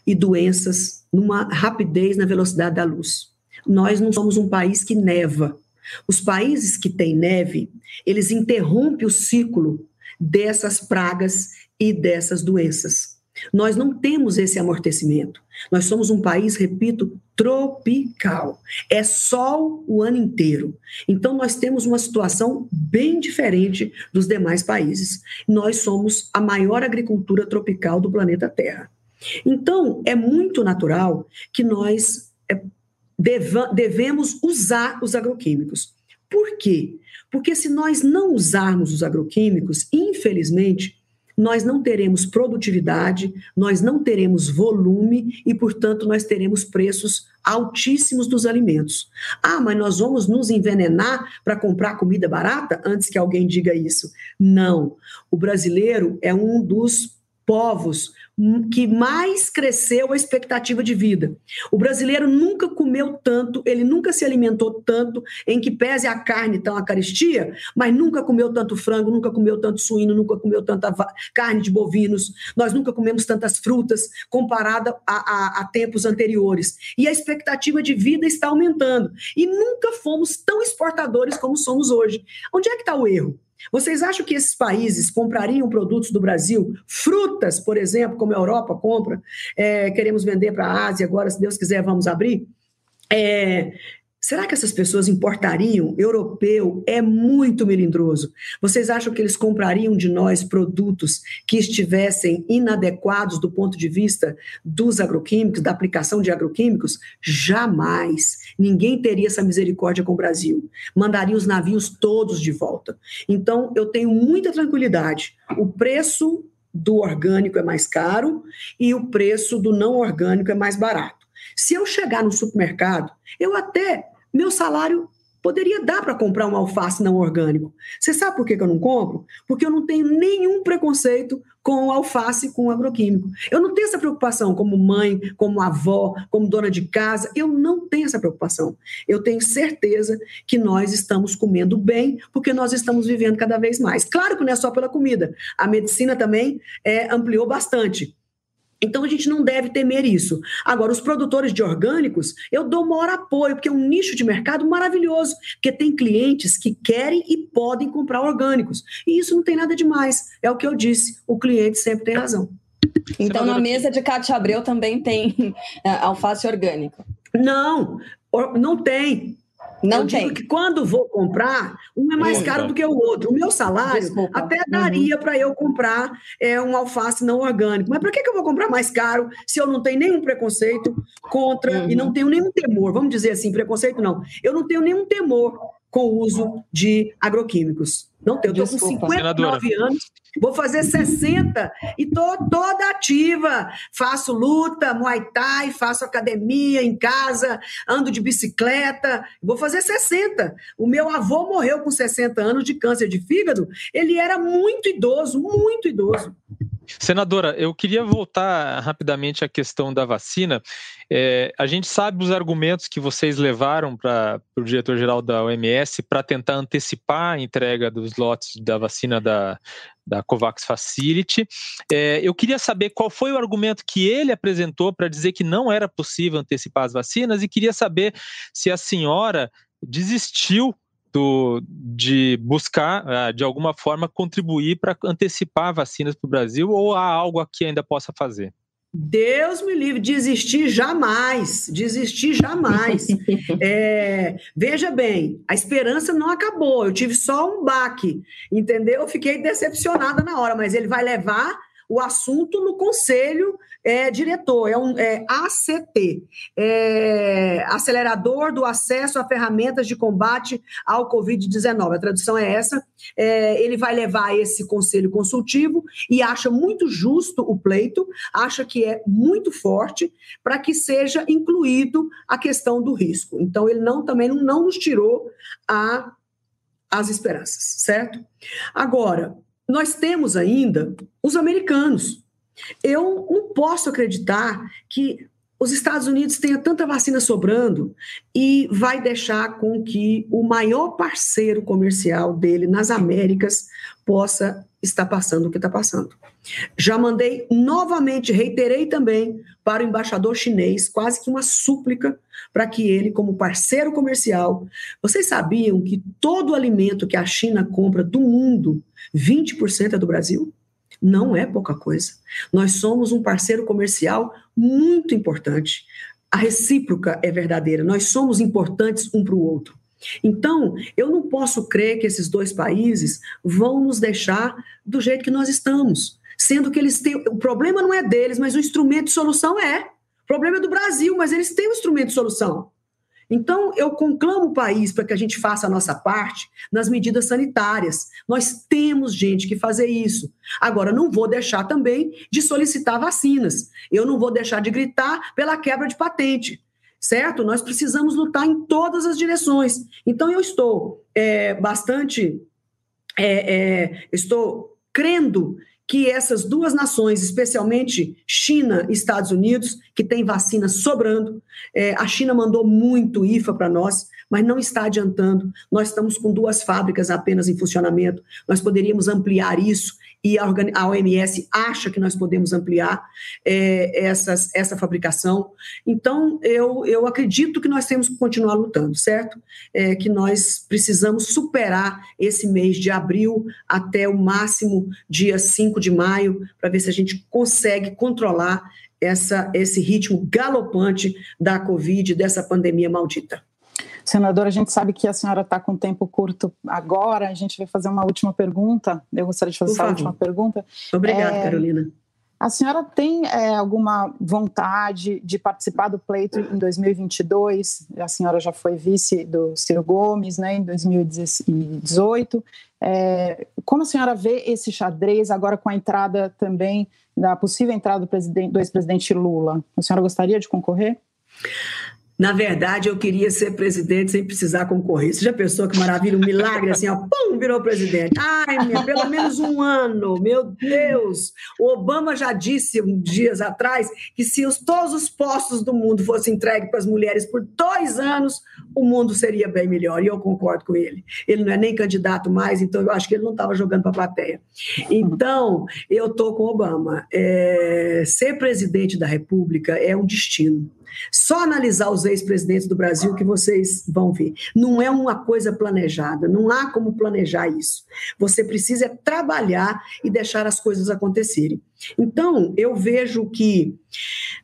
Speaker 2: e doenças numa rapidez na velocidade da luz. Nós não somos um país que neva. Os países que têm neve, eles interrompem o ciclo dessas pragas e dessas doenças. Nós não temos esse amortecimento. Nós somos um país, repito, tropical. É sol o ano inteiro. Então, nós temos uma situação bem diferente dos demais países. Nós somos a maior agricultura tropical do planeta Terra. Então, é muito natural que nós é, devemos usar os agroquímicos. Por quê? Porque se nós não usarmos os agroquímicos, infelizmente, nós não teremos produtividade, nós não teremos volume e, portanto, nós teremos preços altíssimos dos alimentos. Ah, mas nós vamos nos envenenar para comprar comida barata? Antes que alguém diga isso. Não. O brasileiro é um dos povos que mais cresceu a expectativa de vida. O brasileiro nunca comeu tanto, ele nunca se alimentou tanto, em que pese a carne tão a caristia, mas nunca comeu tanto frango, nunca comeu tanto suíno, nunca comeu tanta carne de bovinos, nós nunca comemos tantas frutas comparada a, a, a tempos anteriores. E a expectativa de vida está aumentando. E nunca fomos tão exportadores como somos hoje. Onde é que está o erro? Vocês acham que esses países comprariam produtos do Brasil, frutas, por exemplo, como a Europa compra, é, queremos vender para a Ásia, agora, se Deus quiser, vamos abrir? É, Será que essas pessoas importariam? Europeu é muito melindroso. Vocês acham que eles comprariam de nós produtos que estivessem inadequados do ponto de vista dos agroquímicos, da aplicação de agroquímicos? Jamais. Ninguém teria essa misericórdia com o Brasil. Mandaria os navios todos de volta. Então, eu tenho muita tranquilidade. O preço do orgânico é mais caro e o preço do não orgânico é mais barato. Se eu chegar no supermercado, eu até, meu salário poderia dar para comprar um alface não orgânico. Você sabe por que, eu não compro? Porque eu não tenho nenhum preconceito com alface com agroquímico. Eu não tenho essa preocupação como mãe, como avó, como dona de casa. Eu não tenho essa preocupação. Eu tenho certeza que nós estamos comendo bem, porque nós estamos vivendo cada vez mais. Claro que não é só pela comida. A medicina também é, ampliou bastante. Então a gente não deve temer isso. Agora, os produtores de orgânicos, eu dou maior apoio, porque é um nicho de mercado maravilhoso, porque tem clientes que querem e podem comprar orgânicos. E isso não tem nada demais. É o que eu disse, o cliente sempre tem razão.
Speaker 1: Então, na mesa de Cátia Abreu também tem é, alface orgânica?
Speaker 2: Não, não tem. Não eu tem. digo que quando vou comprar, um é mais caro do que o outro. O meu salário Desculpa. até uhum. daria uhum. para eu comprar é, um alface não orgânico. Mas para que, que eu vou comprar mais caro se eu não tenho nenhum preconceito contra uhum. e não tenho nenhum temor? Vamos dizer assim, preconceito não. Eu não tenho nenhum temor com o uso de agroquímicos. Não tenho, eu estou com 59 Senadora. anos, vou fazer 60 e estou toda ativa. Faço luta, muay thai, faço academia em casa, ando de bicicleta, vou fazer 60. O meu avô morreu com 60 anos de câncer de fígado, ele era muito idoso, muito idoso.
Speaker 4: Senadora, eu queria voltar rapidamente à questão da vacina. É, a gente sabe os argumentos que vocês levaram para o diretor-geral da OMS para tentar antecipar a entrega dos lotes da vacina da, da COVAX Facility. É, eu queria saber qual foi o argumento que ele apresentou para dizer que não era possível antecipar as vacinas e queria saber se a senhora desistiu do, de buscar, ah, de alguma forma, contribuir para antecipar vacinas para o Brasil ou há algo aqui ainda possa fazer?
Speaker 2: Deus me livre, desistir jamais, desistir jamais. é, veja bem, a esperança não acabou, eu tive só um baque, entendeu? Eu fiquei decepcionada na hora, mas ele vai levar o assunto no conselho é, diretor, é um é, ACT, é, Acelerador do Acesso a Ferramentas de Combate ao Covid-19. A tradução é essa. É, ele vai levar esse conselho consultivo e acha muito justo o pleito, acha que é muito forte para que seja incluído a questão do risco. Então, ele não também não, não nos tirou a, as esperanças, certo? Agora, nós temos ainda os americanos. Eu não posso acreditar que os Estados Unidos tenha tanta vacina sobrando e vai deixar com que o maior parceiro comercial dele nas Américas possa estar passando o que está passando. Já mandei novamente, reiterei também para o embaixador chinês, quase que uma súplica para que ele, como parceiro comercial, vocês sabiam que todo alimento que a China compra do mundo, 20% é do Brasil? Não é pouca coisa. Nós somos um parceiro comercial muito importante. A recíproca é verdadeira. Nós somos importantes um para o outro. Então, eu não posso crer que esses dois países vão nos deixar do jeito que nós estamos, sendo que eles têm. O problema não é deles, mas o instrumento de solução é. O problema é do Brasil, mas eles têm o instrumento de solução. Então, eu conclamo o país para que a gente faça a nossa parte nas medidas sanitárias. Nós temos gente que fazer isso. Agora, não vou deixar também de solicitar vacinas. Eu não vou deixar de gritar pela quebra de patente. Certo? Nós precisamos lutar em todas as direções. Então, eu estou é, bastante. É, é, estou crendo que essas duas nações, especialmente China e Estados Unidos, que tem vacina sobrando, é, a China mandou muito IFA para nós, mas não está adiantando. Nós estamos com duas fábricas apenas em funcionamento, nós poderíamos ampliar isso e a, OMS acha que nós podemos ampliar é, essas, essa fabricação. Então, eu, eu acredito que nós temos que continuar lutando, certo? É, que nós precisamos superar esse mês de abril até o máximo dia 5 de maio, para ver se a gente consegue controlar essa, esse ritmo galopante da Covid, dessa pandemia maldita.
Speaker 3: Senadora, a gente sabe que a senhora está com tempo curto agora, a gente vai fazer uma última pergunta. Eu gostaria de fazer essa última pergunta.
Speaker 2: Obrigada, é, Carolina.
Speaker 3: A senhora tem é, alguma vontade de participar do pleito em 2022? A senhora já foi vice do Ciro Gomes né, em 2018. É, como a senhora vê esse xadrez agora com a entrada também, da possível entrada do, do ex-presidente Lula? A senhora gostaria de concorrer?
Speaker 2: Na verdade, eu queria ser presidente sem precisar concorrer. Você já pensou que maravilha, um milagre assim, ó, pum, virou presidente. Ai, minha, pelo menos um ano, meu Deus. O Obama já disse um dias atrás que se os, todos os postos do mundo fossem entregues para as mulheres por dois anos, o mundo seria bem melhor. E eu concordo com ele. Ele não é nem candidato mais, então eu acho que ele não estava jogando para a plateia. Então, eu estou com o Obama. É, ser presidente da República é um destino. Só analisar os ex-presidentes do Brasil que vocês vão ver. Não é uma coisa planejada, não há como planejar isso. Você precisa trabalhar e deixar as coisas acontecerem. Então, eu vejo que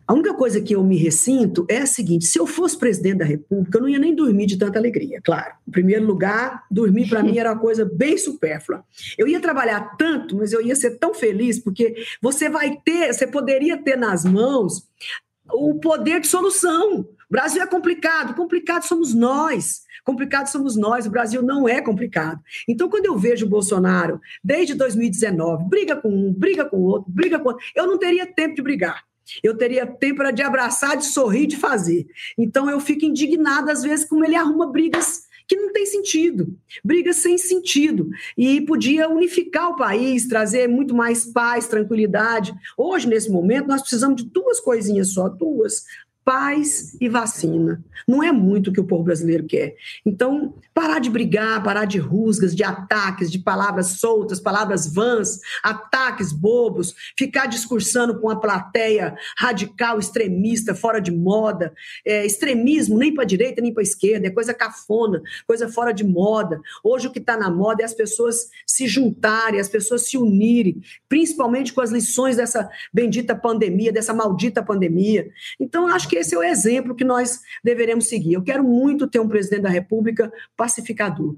Speaker 2: a única coisa que eu me ressinto é a seguinte: se eu fosse presidente da República, eu não ia nem dormir de tanta alegria, claro. Em primeiro lugar, dormir para mim era uma coisa bem supérflua. Eu ia trabalhar tanto, mas eu ia ser tão feliz, porque você vai ter, você poderia ter nas mãos o poder de solução. O Brasil é complicado, complicado somos nós. Complicado somos nós, o Brasil não é complicado. Então, quando eu vejo o Bolsonaro, desde 2019, briga com um, briga com o outro, briga com outro, eu não teria tempo de brigar. Eu teria tempo de abraçar, de sorrir, de fazer. Então, eu fico indignada, às vezes, como ele arruma brigas que não tem sentido, brigas sem sentido. E podia unificar o país, trazer muito mais paz, tranquilidade. Hoje, nesse momento, nós precisamos de duas coisinhas só, duas: paz e vacina. Não é muito o que o povo brasileiro quer. Então, parar de brigar, parar de rusgas, de ataques, de palavras soltas, palavras vãs, ataques bobos, ficar discursando com a plateia radical, extremista, fora de moda. É, extremismo nem para a direita nem para a esquerda, é coisa cafona, coisa fora de moda. Hoje o que está na moda é as pessoas se juntarem, as pessoas se unirem, principalmente com as lições dessa bendita pandemia, dessa maldita pandemia. Então, acho que que esse é o exemplo que nós deveremos seguir. Eu quero muito ter um presidente da República pacificador.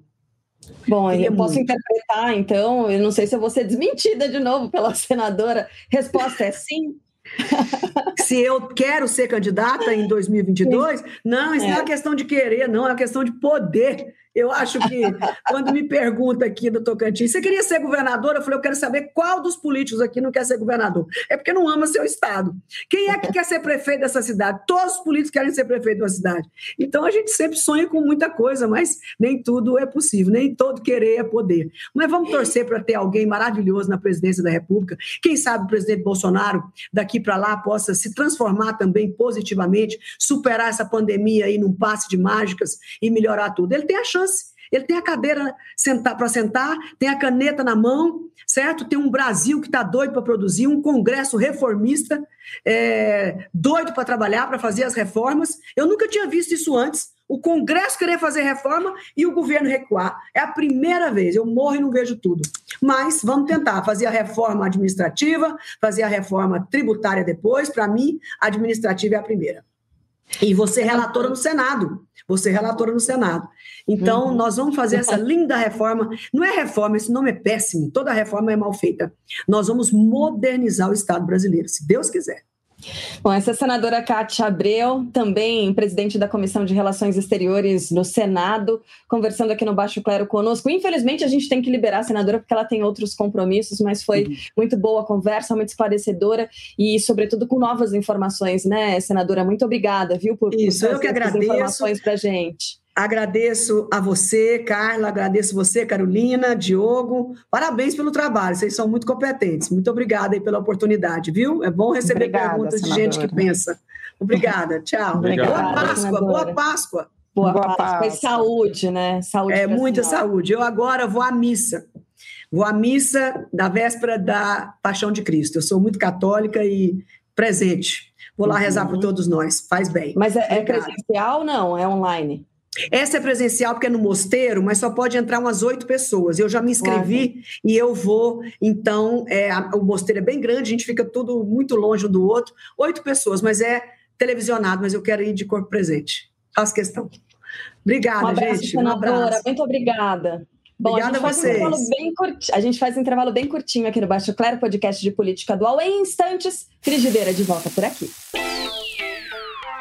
Speaker 1: Bom, eu posso muito. interpretar, então, eu não sei se eu vou ser desmentida de novo pela senadora. Resposta é sim.
Speaker 2: se eu quero ser candidata em 2022, não, isso é. não é uma questão de querer, não, é uma questão de poder. Eu acho que quando me pergunta aqui do Tocantins, você queria ser governador? Eu falei, eu quero saber qual dos políticos aqui não quer ser governador. É porque não ama seu estado. Quem é que quer ser prefeito dessa cidade? Todos os políticos querem ser prefeito da cidade. Então a gente sempre sonha com muita coisa, mas nem tudo é possível, nem todo querer é poder. Mas vamos torcer para ter alguém maravilhoso na presidência da República. Quem sabe o presidente Bolsonaro daqui para lá possa se transformar também positivamente, superar essa pandemia aí num passe de mágicas e melhorar tudo. Ele tem a chance Ele tem a cadeira para sentar, tem a caneta na mão, certo? Tem um Brasil que está doido para produzir, um Congresso reformista, é, doido para trabalhar, para fazer as reformas. Eu nunca tinha visto isso antes. O Congresso querer fazer reforma e o governo recuar. É a primeira vez. Eu morro e não vejo tudo. Mas vamos tentar fazer a reforma administrativa, fazer a reforma tributária depois. Para mim, a administrativa é a primeira. E você relatora no Senado. Você relatora no Senado. Então, uhum. nós vamos fazer essa linda reforma. Não é reforma, esse nome é péssimo. Toda reforma é mal feita. Nós vamos modernizar o Estado brasileiro, se Deus quiser.
Speaker 1: Bom, essa senadora Cátia Abreu, também presidente da Comissão de Relações Exteriores no Senado, conversando aqui no Baixo Clero conosco. Infelizmente, a gente tem que liberar a senadora porque ela tem outros compromissos, mas foi uhum. muito boa a conversa, muito esclarecedora e, sobretudo, com novas informações, né, senadora? Muito obrigada, viu,
Speaker 2: por, Isso, por eu que agradeço.
Speaker 1: informações para gente.
Speaker 2: Agradeço a você, Carla, agradeço você, Carolina, Diogo. Parabéns pelo trabalho, vocês são muito competentes. Muito obrigada aí pela oportunidade, viu? É bom receber Obrigada, perguntas senadora. de gente que pensa. Obrigada, tchau. Obrigada, boa Páscoa, senadora. boa Páscoa.
Speaker 1: Boa, boa Páscoa. Páscoa. E saúde, né? Saúde
Speaker 2: é, muita senhora. saúde. Eu agora vou à missa. Vou à missa da véspera da Paixão de Cristo. Eu sou muito católica e presente. Vou lá uhum. rezar por todos nós. Faz bem.
Speaker 1: Mas é, é presencial ou não? É online?
Speaker 2: Essa é presencial porque é no mosteiro, mas só pode entrar umas oito pessoas. Eu já me inscrevi ah, e eu vou. Então, é, a, o mosteiro é bem grande, a gente fica tudo muito longe um do outro. Oito pessoas, mas é televisionado, mas eu quero ir de corpo presente. Faço questão. Obrigada, um abraço, gente.
Speaker 1: Senadora. Um abraço. Muito obrigada. Bom, obrigada a, gente a vocês. Um a gente faz um intervalo bem curtinho aqui no Baixo Claro, podcast de política dual. Em instantes, Frigideira de volta por aqui.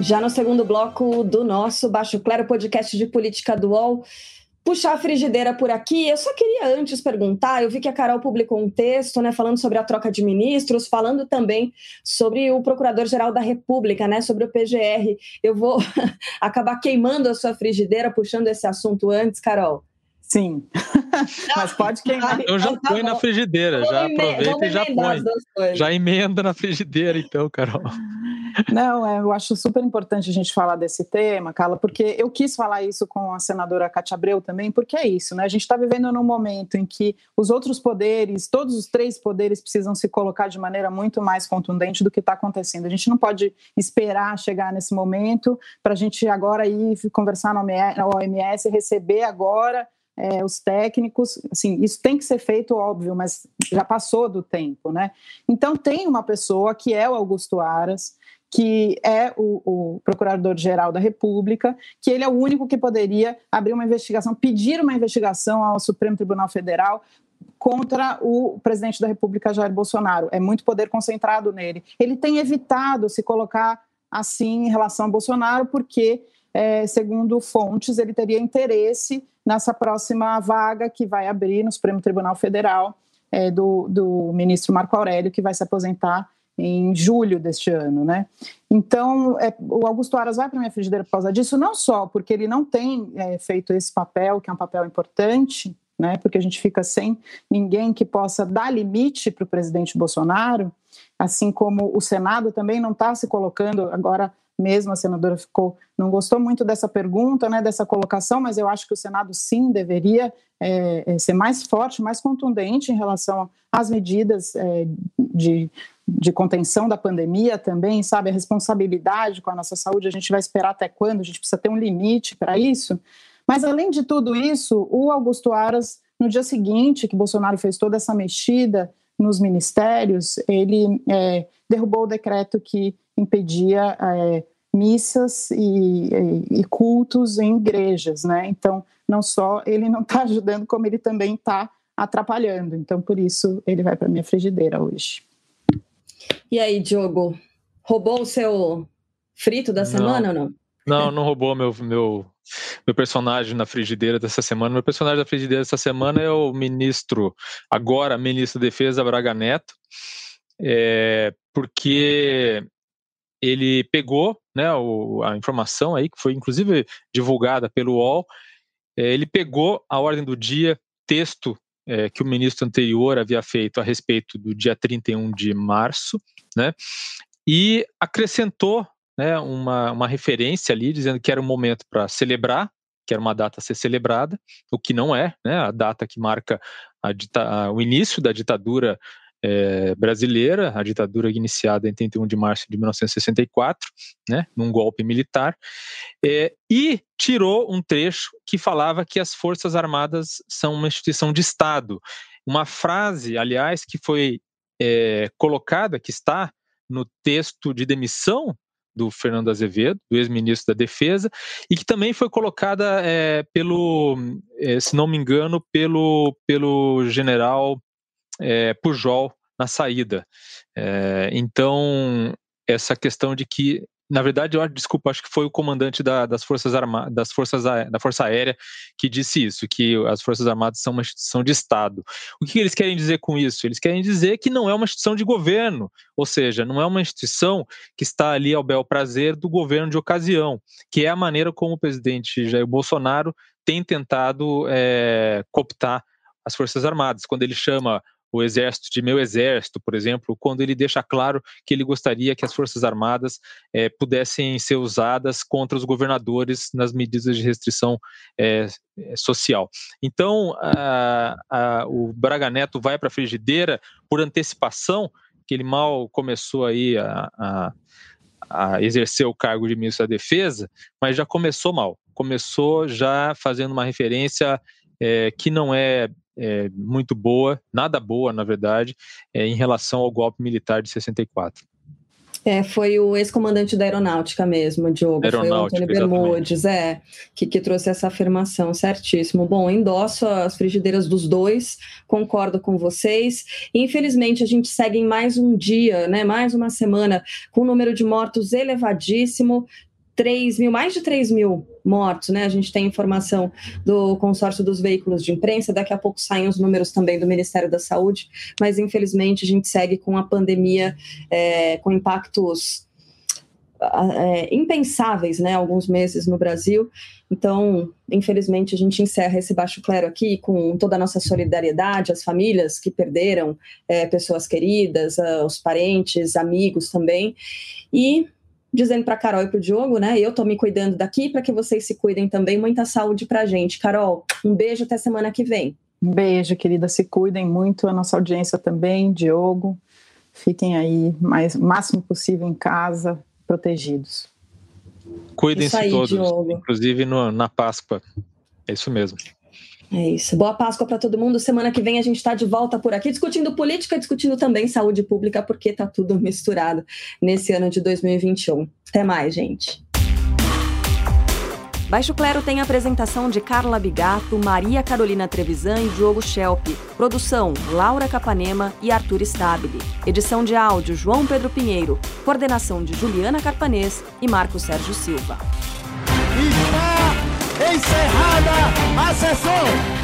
Speaker 1: Já no segundo bloco do nosso Baixo Claro podcast de política do UOL, puxar a frigideira por aqui. Eu só queria antes perguntar, eu vi que a Carol publicou um texto, né, falando sobre a troca de ministros, falando também sobre o Procurador-Geral da República, né, sobre o PGR. Eu vou acabar queimando a sua frigideira puxando esse assunto antes, Carol.
Speaker 3: Sim, mas pode queimar.
Speaker 4: Eu já tá põe na frigideira, já aproveita e já põe. Já emenda na frigideira, então, Carol.
Speaker 3: Não, é, eu acho super importante a gente falar desse tema, Carla, porque eu quis falar isso com a senadora Cátia Abreu também, porque é isso, né? A gente está vivendo num momento em que os outros poderes, todos os três poderes, precisam se colocar de maneira muito mais contundente do que está acontecendo. A gente não pode esperar chegar nesse momento para a gente agora ir conversar na OMS, receber agora é, os técnicos, assim, isso tem que ser feito, óbvio, mas já passou do tempo, né? Então tem uma pessoa que é o Augusto Aras, que é o, o Procurador-Geral da República, que ele é o único que poderia abrir uma investigação, pedir uma investigação ao Supremo Tribunal Federal contra o presidente da República, Jair Bolsonaro. É muito poder concentrado nele. Ele tem evitado se colocar assim em relação a Bolsonaro, porque, é, segundo fontes, ele teria interesse nessa próxima vaga que vai abrir no Supremo Tribunal Federal é, do, do ministro Marco Aurélio, que vai se aposentar em julho deste ano, né? Então, é, o Augusto Aras vai para minha frigideira por causa disso, não só porque ele não tem é, feito esse papel, que é um papel importante, né? Porque a gente fica sem ninguém que possa dar limite para o presidente Bolsonaro, assim como o Senado também não está se colocando agora mesmo a senadora ficou não gostou muito dessa pergunta, né, dessa colocação, mas eu acho que o Senado sim deveria é, é ser mais forte, mais contundente em relação às medidas é, de, de contenção da pandemia também, sabe, a responsabilidade com a nossa saúde, a gente vai esperar até quando? A gente precisa ter um limite para isso. Mas além de tudo isso, o Augusto Aras, no dia seguinte que Bolsonaro fez toda essa mexida nos ministérios, ele é, derrubou o decreto que impedia é, missas e, e, cultos em igrejas, né? Então, não só ele não está ajudando, como ele também está atrapalhando. Então, por isso, ele vai para minha frigideira hoje.
Speaker 1: E aí, Diogo, roubou o seu frito da semana não. ou não?
Speaker 4: Não, não roubou meu, meu, meu personagem na frigideira dessa semana. Meu personagem da frigideira dessa semana é o ministro, agora ministro da Defesa, Braga Neto, é, porque ele pegou né, o, a informação aí, que foi inclusive divulgada pelo UOL, é, ele pegou a ordem do dia, texto é, que o ministro anterior havia feito a respeito do dia 31 de março, né, e acrescentou né, uma, uma referência ali, dizendo que era um momento para celebrar, que era uma data a ser celebrada, o que não é, né, a data que marca a, o início da ditadura é, brasileira, a ditadura iniciada em 31 de março de 1964, né, num golpe militar, é, e tirou um trecho que falava que as Forças Armadas são uma instituição de Estado. Uma frase, aliás, que foi é, colocada, que está no texto de demissão do Fernando Azevedo, do ex-ministro da Defesa, e que também foi colocada é, pelo, é, se não me engano, pelo, pelo general é, Pujol na saída. É, então, essa questão de que na verdade, eu desculpa, acho que foi o comandante da, das Forças Armadas, das Forças da Força Aérea que disse isso, que as Forças Armadas são uma instituição de Estado. O que eles querem dizer com isso? Eles querem dizer que não é uma instituição de governo, ou seja, não é uma instituição que está ali ao bel prazer do governo de ocasião, que é a maneira como o presidente Jair Bolsonaro tem tentado é, cooptar as Forças Armadas, quando ele chama o exército de meu exército, por exemplo, quando ele deixa claro que ele gostaria que as forças armadas é, pudessem ser usadas contra os governadores nas medidas de restrição é, social. Então, a, a, o Braga Neto vai para a frigideira por antecipação, que ele mal começou aí a, a a exercer o cargo de ministro da Defesa, mas já começou mal. Começou já fazendo uma referência é, que não é é, muito boa, nada boa, na verdade, é, em relação ao golpe militar de 64.
Speaker 1: É, foi o ex-comandante da aeronáutica mesmo, Diogo. Foi o Antônio Bermudes, é, que, que trouxe essa afirmação, certíssimo. Bom, endosso as frigideiras dos dois, concordo com vocês. Infelizmente, a gente segue em mais um dia, né, mais uma semana, com o número de mortos elevadíssimo. 3 mil, mais de 3 mil mortos, né? A gente tem informação do consórcio dos veículos de imprensa, daqui a pouco saem os números também do Ministério da Saúde, mas infelizmente a gente segue com a pandemia é, com impactos é, impensáveis, né? Alguns meses no Brasil. Então, infelizmente, a gente encerra esse baixo clero aqui com toda a nossa solidariedade às famílias que perderam é, pessoas queridas, aos parentes, amigos também. E dizendo para Carol e para o Diogo, né? Eu tô me cuidando daqui para que vocês se cuidem também. Muita saúde para gente. Carol, um beijo até semana que vem.
Speaker 3: Um beijo, querida. Se cuidem muito. A nossa audiência também, Diogo. Fiquem aí mais máximo possível em casa, protegidos.
Speaker 4: Cuidem-se todos, Diogo. inclusive no, na Páscoa. É isso mesmo.
Speaker 1: É isso. Boa Páscoa para todo mundo. Semana que vem a gente está de volta por aqui discutindo política, discutindo também saúde pública, porque tá tudo misturado nesse ano de 2021. Até mais, gente. Baixo Clero tem a apresentação de Carla Bigato, Maria Carolina Trevisan e Diogo Schelp. Produção: Laura Capanema e Arthur Stabile. Edição de áudio: João Pedro Pinheiro. Coordenação de Juliana Carpanês e Marco Sérgio Silva.
Speaker 5: Encerrada a sessão!